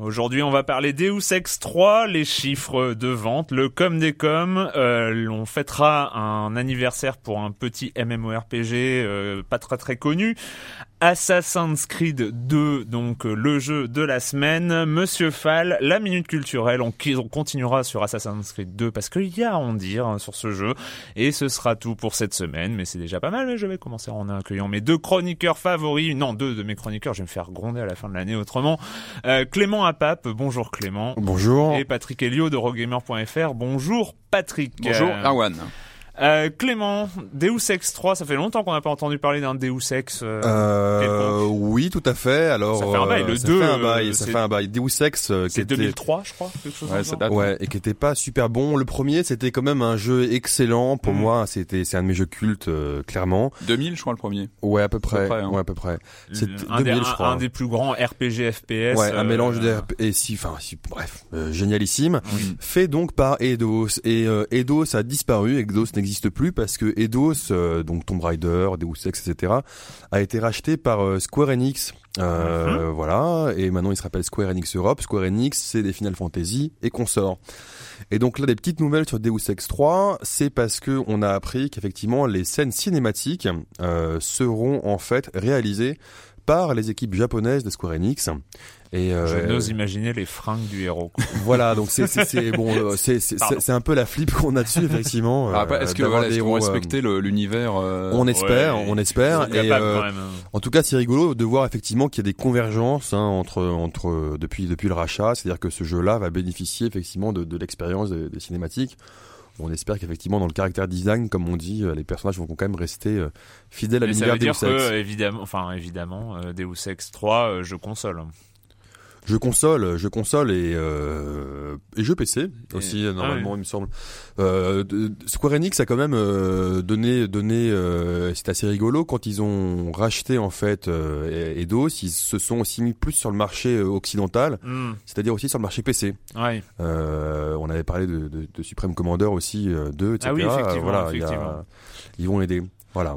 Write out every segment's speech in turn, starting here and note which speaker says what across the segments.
Speaker 1: Aujourd'hui, on va parler Deus Ex 3, les chiffres de vente, le com des com. Euh, on fêtera un anniversaire pour un petit MMORPG euh, pas très très connu. Assassin's Creed 2, donc euh, le jeu de la semaine. Monsieur Fall, la minute culturelle, on, on continuera sur Assassin's Creed 2 parce qu'il y a à en dire hein, sur ce jeu. Et ce sera tout pour cette semaine, mais c'est déjà pas mal. Mais je vais commencer en accueillant mes deux chroniqueurs favoris. Non, deux de mes chroniqueurs, je vais me faire gronder à la fin de l'année autrement. Euh, Clément Apap, bonjour Clément.
Speaker 2: Bonjour.
Speaker 1: Et Patrick Helio de Rogamer.fr, bonjour Patrick.
Speaker 3: Bonjour
Speaker 1: Euh,
Speaker 3: Arwan.
Speaker 1: Euh, Clément, Deus Ex 3, ça fait longtemps qu'on n'a pas entendu parler d'un Deus Ex. euh,
Speaker 2: Euh, oui, tout à fait. Alors,
Speaker 1: Ça fait un bail, le
Speaker 2: euh, ça
Speaker 1: 2,
Speaker 2: fait un bail, ça
Speaker 1: c'est-
Speaker 2: fait un bail. Deus Ex, euh, qui
Speaker 1: C'est
Speaker 2: était,
Speaker 1: 2003, je crois, quelque chose
Speaker 3: Ouais, ça date.
Speaker 2: ouais, et qui était pas super bon. Le premier, c'était quand même un jeu excellent pour
Speaker 1: Mm.
Speaker 2: moi. C'était, c'est un de mes jeux cultes, euh, clairement.
Speaker 3: 2000, je crois, le premier.
Speaker 2: Ouais, à peu près.
Speaker 3: près, hein.
Speaker 2: Ouais, à peu près. C'est
Speaker 1: un, des,
Speaker 2: 2000, je
Speaker 1: un-
Speaker 2: crois.
Speaker 1: un des plus grands RPG FPS.
Speaker 2: Ouais, un mélange de et si, enfin, si, bref, euh, génialissime. Fait donc par Eidos et euh, Eidos a disparu. Eidos n'existe plus parce que Eidos, euh, donc Tomb Raider, Deus Ex, etc., a été racheté par euh, Square Enix. Euh,
Speaker 1: Mhm.
Speaker 2: Voilà, et maintenant il se rappelle Square Enix Europe. Square Enix, c'est des Final Fantasy et consorts. Et donc là, des petites nouvelles sur Deus Ex 3, c'est parce que on a appris qu'effectivement les scènes cinématiques seront en fait réalisées par les équipes japonaises de Square Enix. Et euh,
Speaker 1: Je n'ose imaginer les fringues du héros. quoi.
Speaker 2: voilà, donc c'est c'est c'est- bon, euh, c'est c'est
Speaker 1: Pardon.
Speaker 2: c'est- c'est un peu la flip qu'on a dessus effectivement.
Speaker 3: Ah,
Speaker 2: euh,
Speaker 3: Est-ce que
Speaker 2: d'avoir
Speaker 3: voilà, qu'on
Speaker 2: héros, euh,
Speaker 3: respecter l'univers euh,
Speaker 2: On espère,
Speaker 1: Ouais,
Speaker 2: on espère. Et
Speaker 1: capables,
Speaker 2: euh,
Speaker 1: quand même, hein.
Speaker 2: en tout cas, c'est rigolo de voir effectivement qu'il y a des convergences hein, entre entre depuis depuis le rachat, c'est-à-dire que ce jeu-là va bénéficier effectivement de, de l'expérience des, des cinématiques. On espère qu'effectivement dans le caractère design, comme on dit, euh, les personnages vont quand même rester euh, fidèles à
Speaker 1: Mais ça
Speaker 2: l'univers
Speaker 1: veut dire
Speaker 2: Deus Ex.
Speaker 1: que, évidemment, enfin, évidemment, euh, Deus Ex 3, euh, je console.
Speaker 2: Je console, je console et euh, et jeu PC aussi
Speaker 1: ah
Speaker 2: normalement il me semble. Euh, Square Enix a quand même euh, donné donné euh, c'est assez rigolo quand ils ont racheté en fait euh, Eidos, ils se sont aussi mis plus sur le marché occidental,
Speaker 1: Hmm,
Speaker 2: c'est-à-dire aussi sur le marché PC.
Speaker 1: ouais.
Speaker 2: Euh, on avait parlé de, de, de Supreme Commander aussi euh, 2 etc.
Speaker 1: Ah oui, effectivement,
Speaker 2: voilà, a-
Speaker 1: effectivement.
Speaker 2: ils vont aider. Voilà.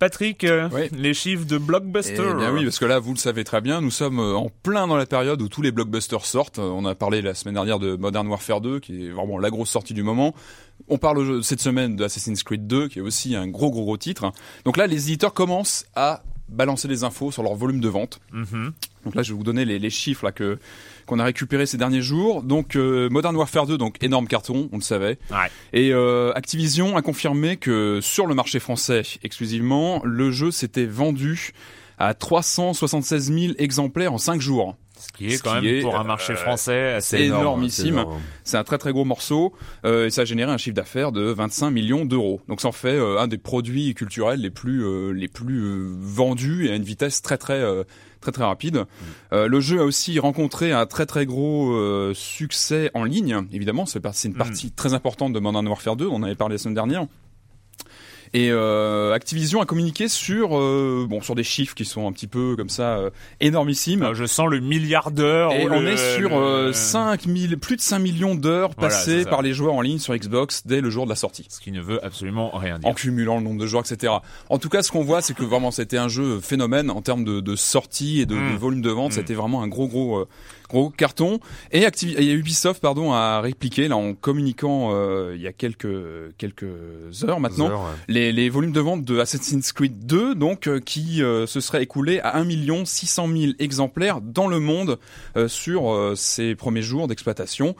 Speaker 1: Patrick, euh, les chiffres de
Speaker 3: Eh
Speaker 1: Blockbuster.
Speaker 3: bien oui, parce que là, vous le savez très bien, nous sommes euh, en plein dans la période où tous les blockbusters sortent. Euh, On a parlé la semaine dernière de Modern Warfare 2, qui est vraiment la grosse sortie du moment. On parle cette semaine de Assassin's Creed 2, qui est aussi un gros gros gros titre. Donc là, les éditeurs commencent à balancer des infos sur leur volume de vente.
Speaker 1: Mhm.
Speaker 3: Donc là, je vais vous donner les, les chiffres là que qu'on a récupérés ces derniers jours. Donc euh, Modern Warfare 2, donc énorme carton, on le savait.
Speaker 1: Ouais.
Speaker 3: Et euh, Activision a confirmé que sur le marché français exclusivement, le jeu s'était vendu à 376 000 exemplaires en 5 jours.
Speaker 1: Ce qui est
Speaker 3: Ce
Speaker 1: quand
Speaker 3: qui
Speaker 1: même
Speaker 3: est,
Speaker 1: pour un
Speaker 3: euh,
Speaker 1: marché français assez énorme.
Speaker 3: énormissime.
Speaker 2: énorme.
Speaker 3: C'est un très très gros morceau euh, et ça a généré un chiffre d'affaires de 25 millions d'euros. Donc ça en fait euh, un des produits culturels les plus euh, les plus euh, vendus et à une vitesse très très euh, très très rapide. Euh, le jeu a aussi rencontré un très très gros euh, succès en ligne. Évidemment, c'est une partie très importante de Modern Warfare 2. On en avait parlé la semaine dernière. Et euh, Activision a communiqué sur euh, bon sur des chiffres qui sont un petit peu comme ça euh, énormissimes.
Speaker 1: Alors, je sens le milliard d'heures.
Speaker 3: Et on
Speaker 1: le-
Speaker 3: est sur
Speaker 1: le-
Speaker 3: euh, 5 000, plus de 5 millions d'heures passées par les joueurs en ligne sur Xbox dès le jour de la sortie.
Speaker 1: Ce qui ne veut absolument rien dire.
Speaker 3: En cumulant le nombre de joueurs, etc. En tout cas, ce qu'on voit, c'est que vraiment, c'était un jeu phénomène en termes de, de sortie et de,
Speaker 1: Mm.
Speaker 3: de volume de vente.
Speaker 1: Mm.
Speaker 3: C'était vraiment un gros, gros, euh, gros carton. Et, Ubisoft, pardon, a répliqué là en communiquant euh, il y a quelques quelques heures maintenant
Speaker 2: Heures, ouais.
Speaker 3: les, les volumes de vente de Assassin's Creed 2, donc euh, qui euh, se serait écoulé à 1 600 000 exemplaires dans le monde euh, sur euh, ses premiers jours d'exploitation.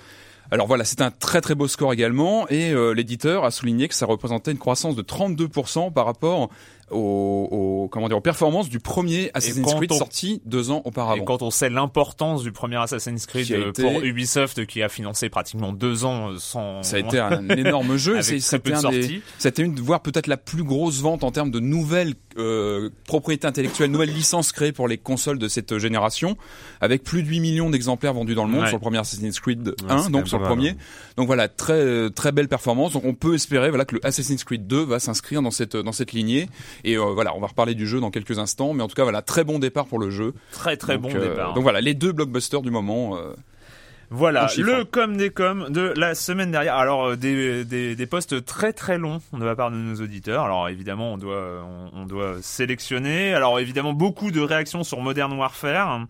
Speaker 3: Alors voilà, c'est un très très beau score également, et euh, l'éditeur a souligné que ça représentait une croissance de 32% par rapport aux, aux- comment dire aux performances du premier Assassin's Creed
Speaker 1: on-
Speaker 3: sorti deux ans
Speaker 1: Et
Speaker 3: auparavant.
Speaker 1: quand on sait l'importance du premier Assassin's Creed euh,
Speaker 3: été-
Speaker 1: pour Ubisoft, qui a financé pratiquement deux ans euh, sans...
Speaker 3: Ça a été un énorme jeu. et C'était un des- une, voire peut-être la plus grosse vente en termes de nouvelles euh, propriétés intellectuelles, nouvelles licences créées pour les consoles de cette génération, avec plus de 8 millions d'exemplaires vendus dans le monde
Speaker 1: Ouais.
Speaker 3: sur le premier Assassin's Creed
Speaker 2: Ouais,
Speaker 3: 1,
Speaker 2: c'est quand
Speaker 3: donc sur le premier.
Speaker 2: hein.
Speaker 3: Donc voilà, très très belle performance. Donc on peut espérer voilà que le Assassin's Creed 2 va s'inscrire dans cette dans cette lignée. Et euh, voilà, on va reparler du jeu dans quelques instants, mais en tout cas voilà, très bon départ pour le jeu.
Speaker 1: Très très
Speaker 3: Donc,
Speaker 1: bon
Speaker 3: euh,
Speaker 1: départ.
Speaker 3: Donc voilà, les deux blockbusters du moment. euh,
Speaker 1: Voilà, le com des com de la semaine dernière. Alors euh, des, des, des posts très très longs de la part de nos auditeurs. Alors évidemment on doit on, on doit sélectionner. Alors évidemment beaucoup de réactions sur Modern Warfare.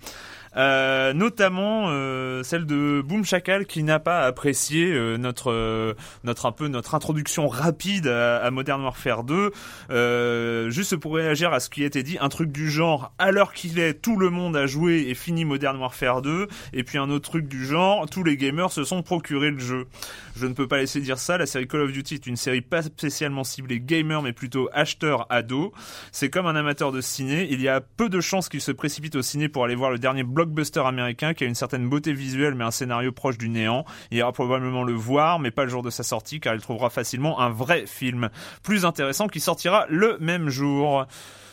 Speaker 1: Euh, notamment euh, celle de Boom Chacal qui n'a pas apprécié euh, notre euh, notre un peu notre introduction rapide à, à Modern Warfare 2 euh, juste pour réagir à ce qui a été dit un truc du genre l'heure qu'il est tout le monde a joué et fini Modern Warfare 2 et puis un autre truc du genre tous les gamers se sont procuré le jeu. Je ne peux pas laisser dire ça la série Call of Duty est une série pas spécialement ciblée gamer mais plutôt acheteur ado c'est comme un amateur de ciné il y a peu de chances qu'il se précipite au ciné pour aller voir le dernier blockbuster américain qui a une certaine beauté visuelle mais un scénario proche du néant il ira probablement le voir mais pas le jour de sa sortie car il trouvera facilement un vrai film plus intéressant qui sortira le même jour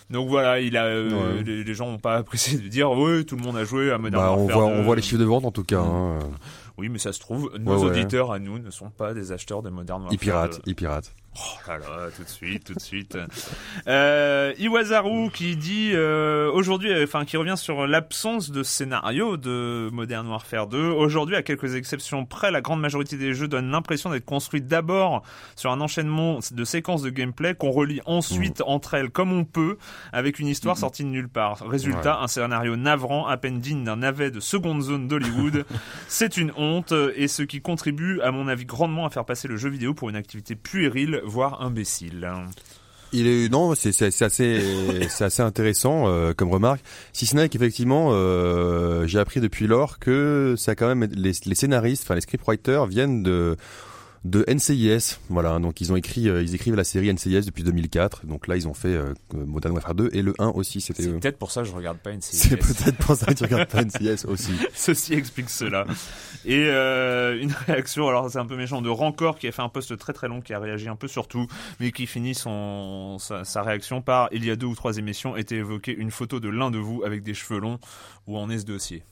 Speaker 1: donc voilà, il a, euh,
Speaker 2: Ouais.
Speaker 1: les, les gens n'ont pas apprécié de dire oui, tout le monde a joué à Modern
Speaker 2: Bah, on
Speaker 1: Warfare
Speaker 2: voit,
Speaker 1: 2.
Speaker 2: on voit les chiffres de vente en tout cas. hein.
Speaker 1: Oui, mais ça se trouve, nos
Speaker 2: Ouais, ouais.
Speaker 1: auditeurs à nous ne sont pas des acheteurs de Modern Warfare.
Speaker 2: Ils piratent,
Speaker 1: 2.
Speaker 2: ils piratent.
Speaker 1: Oh là là, tout de suite, tout de suite. Euh, Iwazaru qui dit euh, aujourd'hui, euh, enfin qui revient sur l'absence de scénario de Modern Warfare 2. Aujourd'hui, à quelques exceptions près, la grande majorité des jeux donnent l'impression d'être construits d'abord sur un enchaînement de séquences de gameplay qu'on relie ensuite entre elles comme on peut, avec une histoire sortie de nulle part. Résultat, un scénario navrant, à peine digne d'un navet de seconde zone d'Hollywood. C'est une honte et ce qui contribue, à mon avis, grandement à faire passer le jeu vidéo pour une activité puérile, voire imbécile.
Speaker 2: Il est non, c'est assez c'est assez intéressant euh, comme remarque. Si ce n'est qu'effectivement, euh, j'ai appris depuis lors que ça quand même les, les scénaristes, enfin les scriptwriters viennent de de NCIS, voilà. Donc ils ont écrit, euh, ils écrivent la série NCIS depuis 2004. Donc là ils ont fait euh, Modern Warfare 2 et le 1 aussi, c'était
Speaker 1: C'est
Speaker 2: eux.
Speaker 1: peut-être pour ça que je regarde pas une
Speaker 2: C'est peut-être pour ça que tu regardes pas NCIS aussi.
Speaker 1: Ceci explique cela. Et euh, une réaction, alors c'est un peu méchant, de Rancor qui a fait un post très très long, qui a réagi un peu sur tout, mais qui finit son sa, sa réaction par il y a deux ou trois émissions était évoquée une photo de l'un de vous avec des cheveux longs. Où en est ce dossier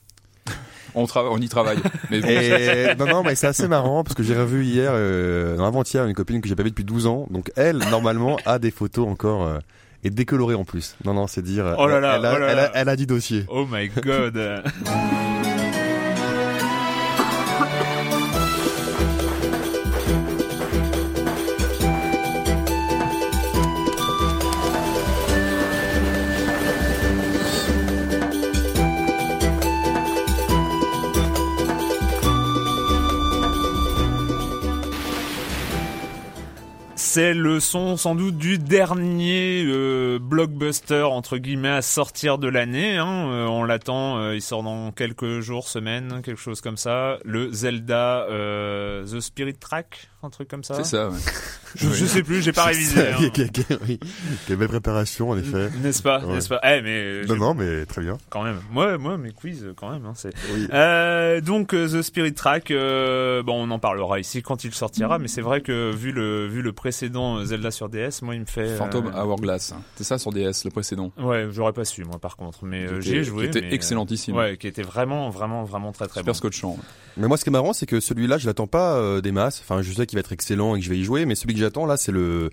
Speaker 3: on, on y travaille. Mais bon,
Speaker 2: Et non, non, mais c'est assez marrant parce que j'ai revu hier, euh, non, avant-hier, une copine que j'ai pas vue depuis 12 ans. Donc elle, normalement, a des photos encore euh, et décolorées en plus. Non, non, c'est dire.
Speaker 1: Oh là là,
Speaker 2: elle, a,
Speaker 1: oh là
Speaker 2: elle, a,
Speaker 1: là.
Speaker 2: elle a du dossier.
Speaker 1: Oh my god C'est le son sans doute du dernier euh, blockbuster entre guillemets à sortir de l'année. Hein. Euh, on l'attend, euh, il sort dans quelques jours, semaines, quelque chose comme ça. Le Zelda The Spirit Track, un truc comme ça.
Speaker 3: C'est ça. Ouais.
Speaker 1: Je, je sais plus, j'ai pas révisé. hein.
Speaker 2: Oui. Quelle belle préparation, en effet.
Speaker 1: N'est-ce pas,
Speaker 2: Ouais.
Speaker 1: n'est-ce pas? Eh, mais
Speaker 2: Non,
Speaker 1: j'ai-
Speaker 2: non, mais très bien.
Speaker 1: quand même. Moi, moi, mes quiz, euh, quand même. Hein, c'est.
Speaker 2: Oui.
Speaker 1: Euh, donc euh, The Spirit Track, euh, bon, on en parlera ici quand il sortira, mais c'est vrai que vu le vu le précédent euh, Zelda sur DS, moi, il me fait. euh,
Speaker 3: Phantom Hourglass. hein. C'est ça sur DS, le précédent?
Speaker 1: Ouais, j'aurais pas su moi par contre, mais euh, j'y ai joué.
Speaker 3: Qui était
Speaker 1: mais, euh,
Speaker 3: excellentissime.
Speaker 1: Ouais, qui était vraiment, vraiment, vraiment très très
Speaker 3: Super
Speaker 1: bon.
Speaker 3: scotchant.
Speaker 2: Mais moi, ce qui est marrant, c'est que celui-là, je l'attends pas euh, des masses. Enfin, je sais qu'il va être excellent et que je vais y jouer, mais celui que j'attends là, c'est le,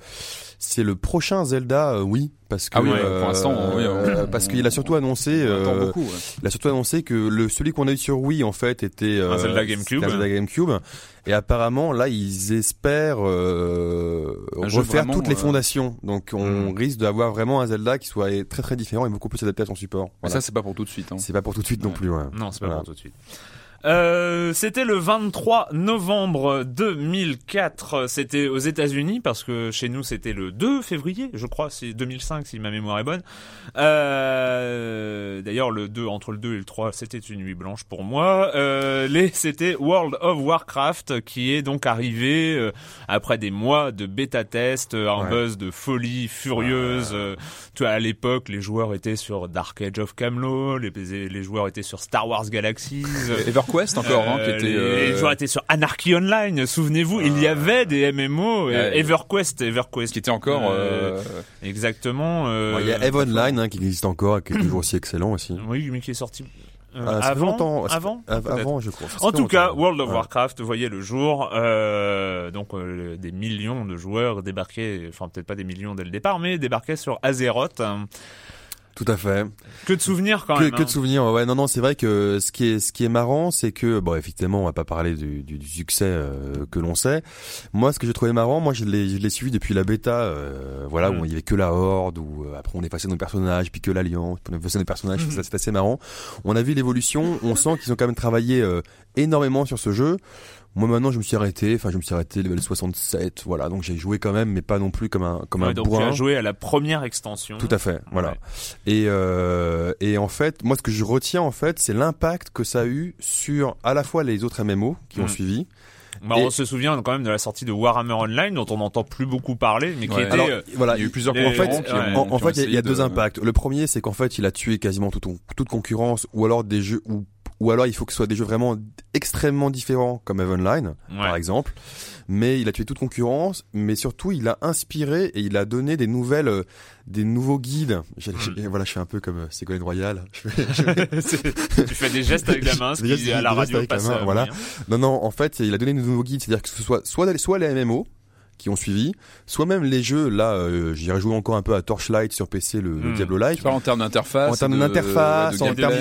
Speaker 2: c'est le prochain Zelda, euh, oui, parce que
Speaker 3: Ah oui, ouais,
Speaker 2: euh,
Speaker 3: pour l'instant, oui,
Speaker 2: euh, parce qu'il a surtout annoncé, euh,
Speaker 3: beaucoup. ouais.
Speaker 2: il a surtout annoncé que le celui qu'on a eu sur Wii en fait était euh,
Speaker 1: Un Zelda GameCube.
Speaker 2: c'était un Zelda GameCube, et apparemment là, ils espèrent euh, refaire
Speaker 3: vraiment,
Speaker 2: toutes les fondations. Donc, on
Speaker 1: Mm.
Speaker 2: risque d'avoir vraiment un Zelda qui soit très très différent et beaucoup plus adapté à son support.
Speaker 3: Mais ça, c'est pas pour tout de suite. hein.
Speaker 2: c'est pas pour tout de suite non plus. Ouais.
Speaker 1: Non, c'est pas
Speaker 2: Voilà.
Speaker 1: pour tout de suite. Euh, c'était le 23 novembre 2004. C'était aux États-Unis parce que chez nous c'était le 2 février, je crois, c'est 2005 si ma mémoire est bonne. Euh, D'ailleurs, le 2 entre le 2 et le 3, c'était une nuit blanche pour moi. Euh, les c'était World of Warcraft qui est donc arrivé euh, après des mois de bêta test, euh, un
Speaker 2: Ouais.
Speaker 1: buzz de folie furieuse. euh, tu vois, à l'époque, les joueurs étaient sur Dark Age of Camelot, les, les joueurs étaient sur Star Wars Galaxies.
Speaker 3: Et EverQuest encore, hein, qui
Speaker 1: Euh,
Speaker 3: était.
Speaker 1: les,
Speaker 3: euh,
Speaker 1: les joueurs étaient sur Anarchy Online. Souvenez-vous, il y avait des MMO. euh,
Speaker 3: Ouais.
Speaker 1: EverQuest, EverQuest.
Speaker 3: qui était encore.
Speaker 1: Euh,
Speaker 3: euh,
Speaker 1: Exactement. euh,
Speaker 2: Il y a Eve Online hein, qui existe encore et qui est toujours aussi excellent aussi.
Speaker 1: Oui, mais qui est sorti euh,
Speaker 2: Ah,
Speaker 1: avant. Avant.
Speaker 2: Avant, je crois.
Speaker 1: En tout cas. World of
Speaker 2: Ouais.
Speaker 1: Warcraft voyait le jour. Euh, donc euh, des millions de joueurs débarquaient, enfin peut-être pas des millions dès le départ, mais débarquaient sur Azeroth.
Speaker 2: Tout à fait.
Speaker 1: Que de souvenirs quand
Speaker 2: que,
Speaker 1: même.
Speaker 2: que de
Speaker 1: hein.
Speaker 2: souvenirs. Ouais, non, non, c'est vrai que ce qui est, ce qui est marrant, c'est que, bon, effectivement, on va pas parler du, du, du succès euh, que l'on sait. Moi, ce que j'ai trouvé marrant, moi, je l'ai, je l'ai suivi depuis la bêta, euh, voilà,
Speaker 1: Mm.
Speaker 2: où il y avait que la horde, où euh, après on effaçait nos personnages, puis que l'alliance, puis on effaçait nos personnages. Ça, c'est assez marrant. On a vu l'évolution. On sent qu'ils ont quand même travaillé euh, énormément sur ce jeu. Moi maintenant je me suis arrêté, enfin je me suis arrêté level 67, voilà donc j'ai joué quand même mais pas non plus comme un comme
Speaker 1: Ouais,
Speaker 2: un
Speaker 1: donc tu as joué à la première extension.
Speaker 2: Tout à fait, voilà.
Speaker 1: Ouais.
Speaker 2: Et, euh, et en fait, moi, ce que je retiens, en fait, c'est l'impact que ça a eu sur à la fois les autres MMO qui ont
Speaker 1: Mm.
Speaker 2: suivi.
Speaker 1: Bah,
Speaker 2: Et-
Speaker 1: On se souvient quand même de la sortie de Warhammer Online, dont on n'entend plus beaucoup parler, mais qui
Speaker 3: Ouais.
Speaker 1: était.
Speaker 2: Alors,
Speaker 1: euh,
Speaker 2: voilà,
Speaker 3: Il y a eu plusieurs
Speaker 2: en fait,
Speaker 3: qui
Speaker 1: ouais.
Speaker 2: en, fait, il y a- deux
Speaker 3: de-
Speaker 2: impacts. Le premier, c'est qu'en fait, il a tué quasiment toute, toute concurrence, ou alors des jeux, ou, ou alors il faut que ce soit des jeux vraiment extrêmement différents, comme Eve Online, par exemple. Mais il a tué toute concurrence, mais surtout, il a inspiré et il a donné des nouvelles, euh, des nouveaux guides.
Speaker 1: Mm.
Speaker 2: j'ai- Voilà, je suis un peu comme euh, Ségolène Royal. Je
Speaker 1: C'est- tu fais des gestes avec la main, ce
Speaker 2: Des
Speaker 1: qui à la
Speaker 2: des
Speaker 1: radio passe.
Speaker 2: main,
Speaker 1: euh,
Speaker 2: voilà. Non, non, en fait, il a donné de nouveaux guides, c'est-à-dire que ce soit soit, soit les MMO qui ont suivi, soit même les jeux. Là, euh, j'irai jouer encore un peu à Torchlight sur PC, le, le
Speaker 1: Mm.
Speaker 2: Diablo Light.
Speaker 3: Tu parles en termes d'interface.
Speaker 2: En termes d'interface, en termes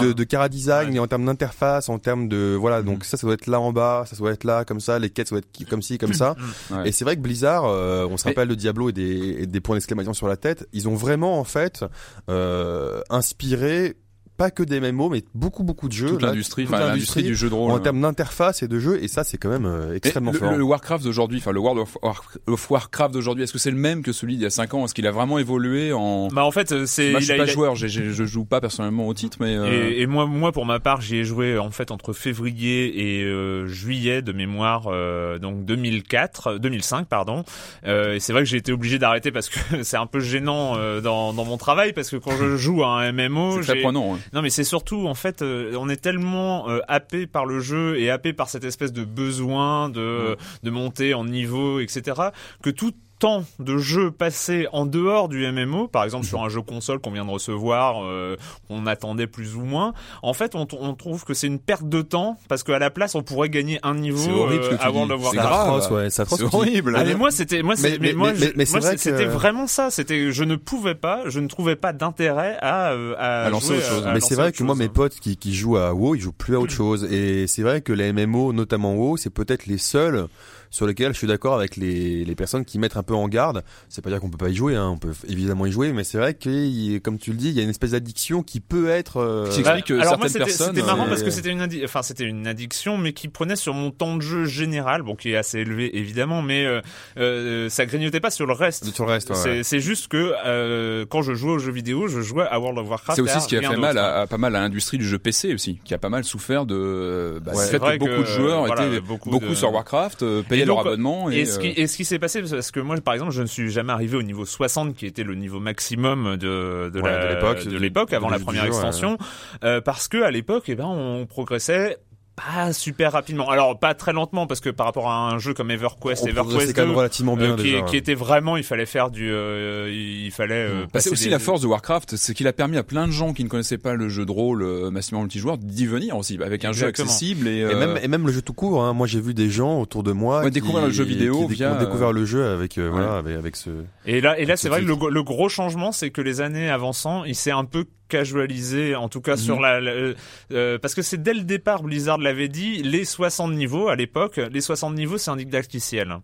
Speaker 2: de, de cara design,
Speaker 1: Ouais.
Speaker 2: et en termes d'interface, en termes de voilà.
Speaker 3: Mm.
Speaker 2: Donc ça, ça doit être là en bas, ça doit être là comme ça. Les quêtes, ça doit être comme ci, comme ça.
Speaker 3: Ouais.
Speaker 2: Et c'est vrai que Blizzard, euh, on se rappelle de Diablo et des, et des points d'exclamation sur la tête. Ils ont vraiment en fait euh, inspiré pas que des MMO, mais beaucoup beaucoup de jeux.
Speaker 3: Toute l'industrie, l'industrie du jeu de rôle.
Speaker 2: en
Speaker 3: hein.
Speaker 2: termes d'interface et de jeu, et ça c'est quand même euh, extrêmement
Speaker 3: le,
Speaker 2: fort.
Speaker 3: le Warcraft d'aujourd'hui, enfin le World of, War- of Warcraft d'aujourd'hui, est-ce que c'est le même que celui d'il y a 5 ans? Est-ce qu'il a vraiment évolué en
Speaker 1: Bah en fait, euh, c'est.
Speaker 3: Moi, je
Speaker 1: il
Speaker 3: suis
Speaker 1: a-
Speaker 3: pas
Speaker 1: il a-
Speaker 3: joueur, je joue pas personnellement au titre, mais euh,
Speaker 1: Et, et moi, moi pour ma part, j'y ai joué en fait entre février et euh, juillet de mémoire, euh, donc 2004, 2005 pardon. Euh, et c'est vrai que j'ai été obligé d'arrêter parce que c'est un peu gênant euh, dans, dans mon travail parce que quand je joue à un MMO,
Speaker 3: c'est très prenant. hein.
Speaker 1: Non mais c'est surtout en fait euh, on est tellement euh, happé par le jeu et happé par cette espèce de besoin de de monter en niveau etc que tout temps de jeu passé en dehors du MMO, par exemple sur un jeu console qu'on vient de recevoir, euh, qu'on attendait plus ou moins, en fait on, on trouve que c'est une perte de temps parce qu'à la place on pourrait gagner un niveau euh,
Speaker 3: dis.
Speaker 1: of
Speaker 3: C'est grave.
Speaker 2: ouais, c'est atroce
Speaker 3: C'est horrible.
Speaker 1: Ah, mais moi c'était moi
Speaker 2: Mais-
Speaker 1: mais,
Speaker 2: mais-
Speaker 1: moi,
Speaker 2: mais-
Speaker 1: moi,
Speaker 2: vrai
Speaker 1: c'était
Speaker 2: que-
Speaker 1: vraiment ça c'était je ne pouvais pas je ne trouvais pas d'intérêt à euh, à,
Speaker 3: À lancer
Speaker 1: jouer
Speaker 3: autre chose.
Speaker 1: à
Speaker 2: mais c'est vrai que moi mes potes qui, qui jouent à WoW ils jouent plus à autre chose et c'est vrai que les MMO notamment WoW c'est peut-être les seuls sur lesquels je suis d'accord avec les, les personnes qui mettent un peu en garde c'est pas dire qu'on peut pas y jouer hein, on peut évidemment y jouer mais c'est vrai que comme tu le dis il y a une espèce d'addiction qui peut être euh,
Speaker 3: que
Speaker 1: alors moi,
Speaker 3: certaines
Speaker 1: c'était-
Speaker 3: personnes,
Speaker 1: C'était marrant
Speaker 2: euh,
Speaker 1: parce que c'était une, addi- enfin c'était une addiction, mais qui prenait sur mon temps de jeu général, bon qui est assez élevé évidemment, mais euh, euh, ça grignotait pas sur le reste.
Speaker 2: sur le reste ouais,
Speaker 1: C'est juste que euh, quand je jouais aux jeux vidéo, je jouais à World of Warcraft.
Speaker 3: C'est aussi ce qui a fait mal à, à pas mal à l'industrie du jeu PC aussi, qui a pas mal souffert de bah,
Speaker 2: Ouais.
Speaker 1: C'est
Speaker 3: fait
Speaker 1: vrai
Speaker 3: que beaucoup
Speaker 1: que,
Speaker 3: de joueurs
Speaker 1: voilà,
Speaker 3: étaient
Speaker 1: beaucoup
Speaker 3: beaucoup,
Speaker 1: de-
Speaker 3: sur Warcraft, euh, leur abonnement. Et,
Speaker 1: Et ce qui,
Speaker 3: euh,
Speaker 1: et ce qui s'est passé, parce que moi, par exemple, je ne suis jamais arrivé au niveau 60, qui était le niveau maximum de, de
Speaker 2: Ouais, l'époque,
Speaker 1: de l'époque, avant la première extension, euh, parce que à l'époque, eh ben, on progressait pas super rapidement. Alors pas très lentement, parce que par rapport à un jeu comme EverQuest,
Speaker 2: On
Speaker 1: EverQuest
Speaker 2: progressait quand même
Speaker 1: 2,
Speaker 2: relativement bien
Speaker 1: euh, qui,
Speaker 2: déjà.
Speaker 1: qui était vraiment, il fallait faire du, euh, il fallait. euh,
Speaker 3: Bah,
Speaker 1: passer
Speaker 3: c'est aussi
Speaker 1: des-
Speaker 3: la force de Warcraft, c'est qu'il a permis à plein de gens qui ne connaissaient pas le jeu de rôle euh, massivement multijoueur d'y venir aussi, avec un
Speaker 1: Exactement.
Speaker 3: jeu accessible et,
Speaker 2: Et
Speaker 3: euh,
Speaker 2: même, et même le jeu tout court, hein. moi j'ai vu des gens autour de moi
Speaker 3: Ouais,
Speaker 2: qui,
Speaker 3: découvrir le jeu vidéo
Speaker 2: qui,
Speaker 3: via,
Speaker 2: ont découvert
Speaker 3: euh,
Speaker 2: le jeu avec euh,
Speaker 3: ouais.
Speaker 2: voilà avec, avec ce
Speaker 1: Et là, et là, c'est
Speaker 2: Ce
Speaker 1: vrai que le gros changement, c'est que les années avançant, il s'est un peu casualisé, en tout cas sur la, la- euh, parce que c'est dès le départ, Blizzard l'avait dit, les 60 niveaux à l'époque, les 60 niveaux, c'est un didacticiel.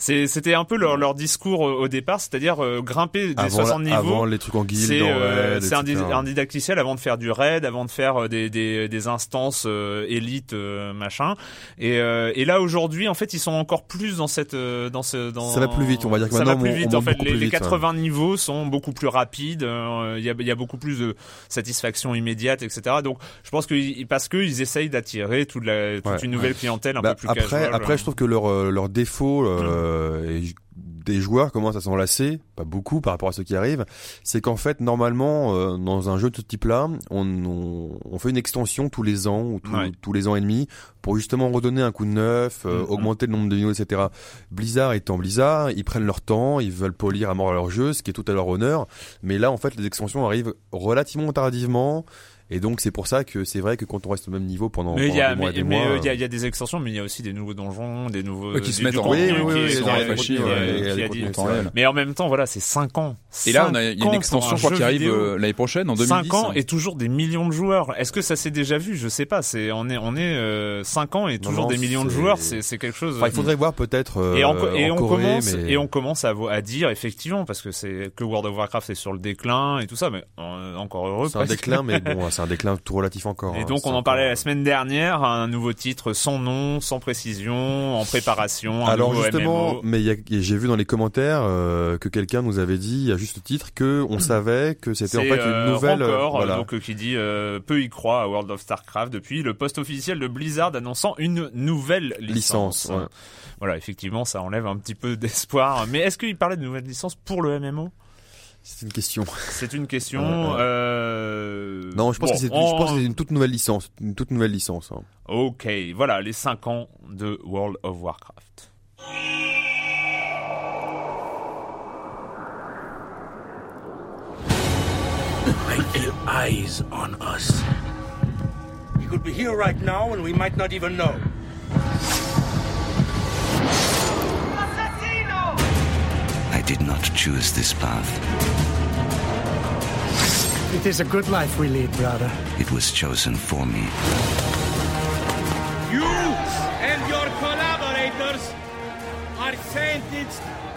Speaker 1: C'est- C'était un peu leur, leur discours au départ, c'est-à-dire euh, grimper des
Speaker 2: avant,
Speaker 1: 60
Speaker 2: la-
Speaker 1: niveaux.
Speaker 2: avant les trucs en guilde,
Speaker 1: C'est euh, un, di- un didacticiel avant de faire du raid, avant de faire euh, des, des, des instances euh, élites euh, machin. Et, euh, et là aujourd'hui, en fait, ils sont encore plus dans cette euh, dans ce dans
Speaker 2: Ça va plus vite, on va dire que
Speaker 1: ça va plus
Speaker 2: on-
Speaker 1: vite.
Speaker 2: on
Speaker 1: en fait, les, les
Speaker 2: vite, ouais.
Speaker 1: 80 niveaux sont beaucoup plus rapides. euh, Il y, a, il y a beaucoup plus de satisfaction immédiate, etc. Donc, je pense que parce que ils essayent d'attirer toute la toute
Speaker 2: Ouais,
Speaker 1: une nouvelle clientèle un
Speaker 2: Bah,
Speaker 1: peu plus
Speaker 2: après,
Speaker 1: casual.
Speaker 2: après, je trouve que leur leur défaut euh, et j- des joueurs commencent à s'en lasser, pas beaucoup par rapport à ce qui arrive, c'est qu'en fait normalement euh, dans un jeu de ce type-là, on, on, on fait une extension tous les ans ou tous-
Speaker 1: Ouais.
Speaker 2: tous les ans et demi pour justement redonner un coup de neuf, euh,
Speaker 1: Mhm.
Speaker 2: augmenter le nombre de niveaux, etc. Blizzard étant Blizzard, ils prennent leur temps, ils veulent polir à mort leur jeu, ce qui est tout à leur honneur. Mais là, en fait, les extensions arrivent relativement tardivement. Et donc c'est pour ça que c'est vrai que quand on reste au même niveau pendant,
Speaker 1: mais il
Speaker 2: pendant
Speaker 1: y a,
Speaker 2: des mois
Speaker 1: mais,
Speaker 2: des
Speaker 1: mais,
Speaker 2: mois,
Speaker 1: euh, il y a, il y a des extensions, mais il y a aussi des nouveaux donjons, des nouveaux
Speaker 3: qui se mettent en-
Speaker 2: Oui, oui,
Speaker 3: réel.
Speaker 1: Mais en même temps, voilà, c'est 5 ans.
Speaker 3: Et là,
Speaker 1: Cinq
Speaker 3: on a, il y a
Speaker 1: ans
Speaker 3: une
Speaker 1: pour
Speaker 3: extension,
Speaker 1: un
Speaker 3: je crois,
Speaker 1: jeu
Speaker 3: qui arrive
Speaker 1: vidéo.
Speaker 3: euh, l'année prochaine, en 2010.
Speaker 1: 5 ans et toujours des millions de joueurs. Est-ce que ça s'est déjà vu? Je sais pas. C'est on est on est euh, 5 ans et toujours
Speaker 2: non,
Speaker 1: des millions de joueurs. C'est c'est quelque chose.
Speaker 2: Enfin, il faudrait voir peut-être euh,
Speaker 1: et on, commence et on commence à, dire effectivement parce que c'est que World of Warcraft est sur le déclin et tout ça, mais euh, encore heureux.
Speaker 2: c'est un déclin, mais bon, c'est un déclin tout relatif encore.
Speaker 1: Et
Speaker 2: hein,
Speaker 1: donc on en
Speaker 2: encore-
Speaker 1: parlait la semaine dernière, un nouveau titre sans nom, sans précision, en préparation, un
Speaker 2: Alors justement,
Speaker 1: MMO.
Speaker 2: mais j'ai vu dans les commentaires euh, que quelqu'un nous avait dit à juste titre que on savait que c'était en fait
Speaker 1: euh,
Speaker 2: une nouvelle. euh,
Speaker 1: Rancor,
Speaker 2: voilà.
Speaker 1: donc euh, qui dit euh, peu y croit à World of Starcraft depuis le post officiel de Blizzard annonçant une nouvelle licence.
Speaker 2: Licence, ouais.
Speaker 1: Voilà, effectivement, ça enlève un petit peu d'espoir. Mais est-ce qu'il parlait de nouvelle licence pour le MMO
Speaker 2: C'est une question.
Speaker 1: C'est une question. Euh,
Speaker 2: Non, je pense
Speaker 1: bon,
Speaker 2: que c'est,
Speaker 1: on-
Speaker 2: je pense que c'est une toute nouvelle licence, une toute nouvelle licence. hein.
Speaker 1: Ok, voilà les 5 ans de World of Warcraft.
Speaker 4: I feel eyes on us. He could be here right now and we might not even know.
Speaker 5: I did not choose this path.
Speaker 6: It is a good life we lead, brother.
Speaker 5: It was chosen for me.
Speaker 4: You and your collaborators are sentenced to death.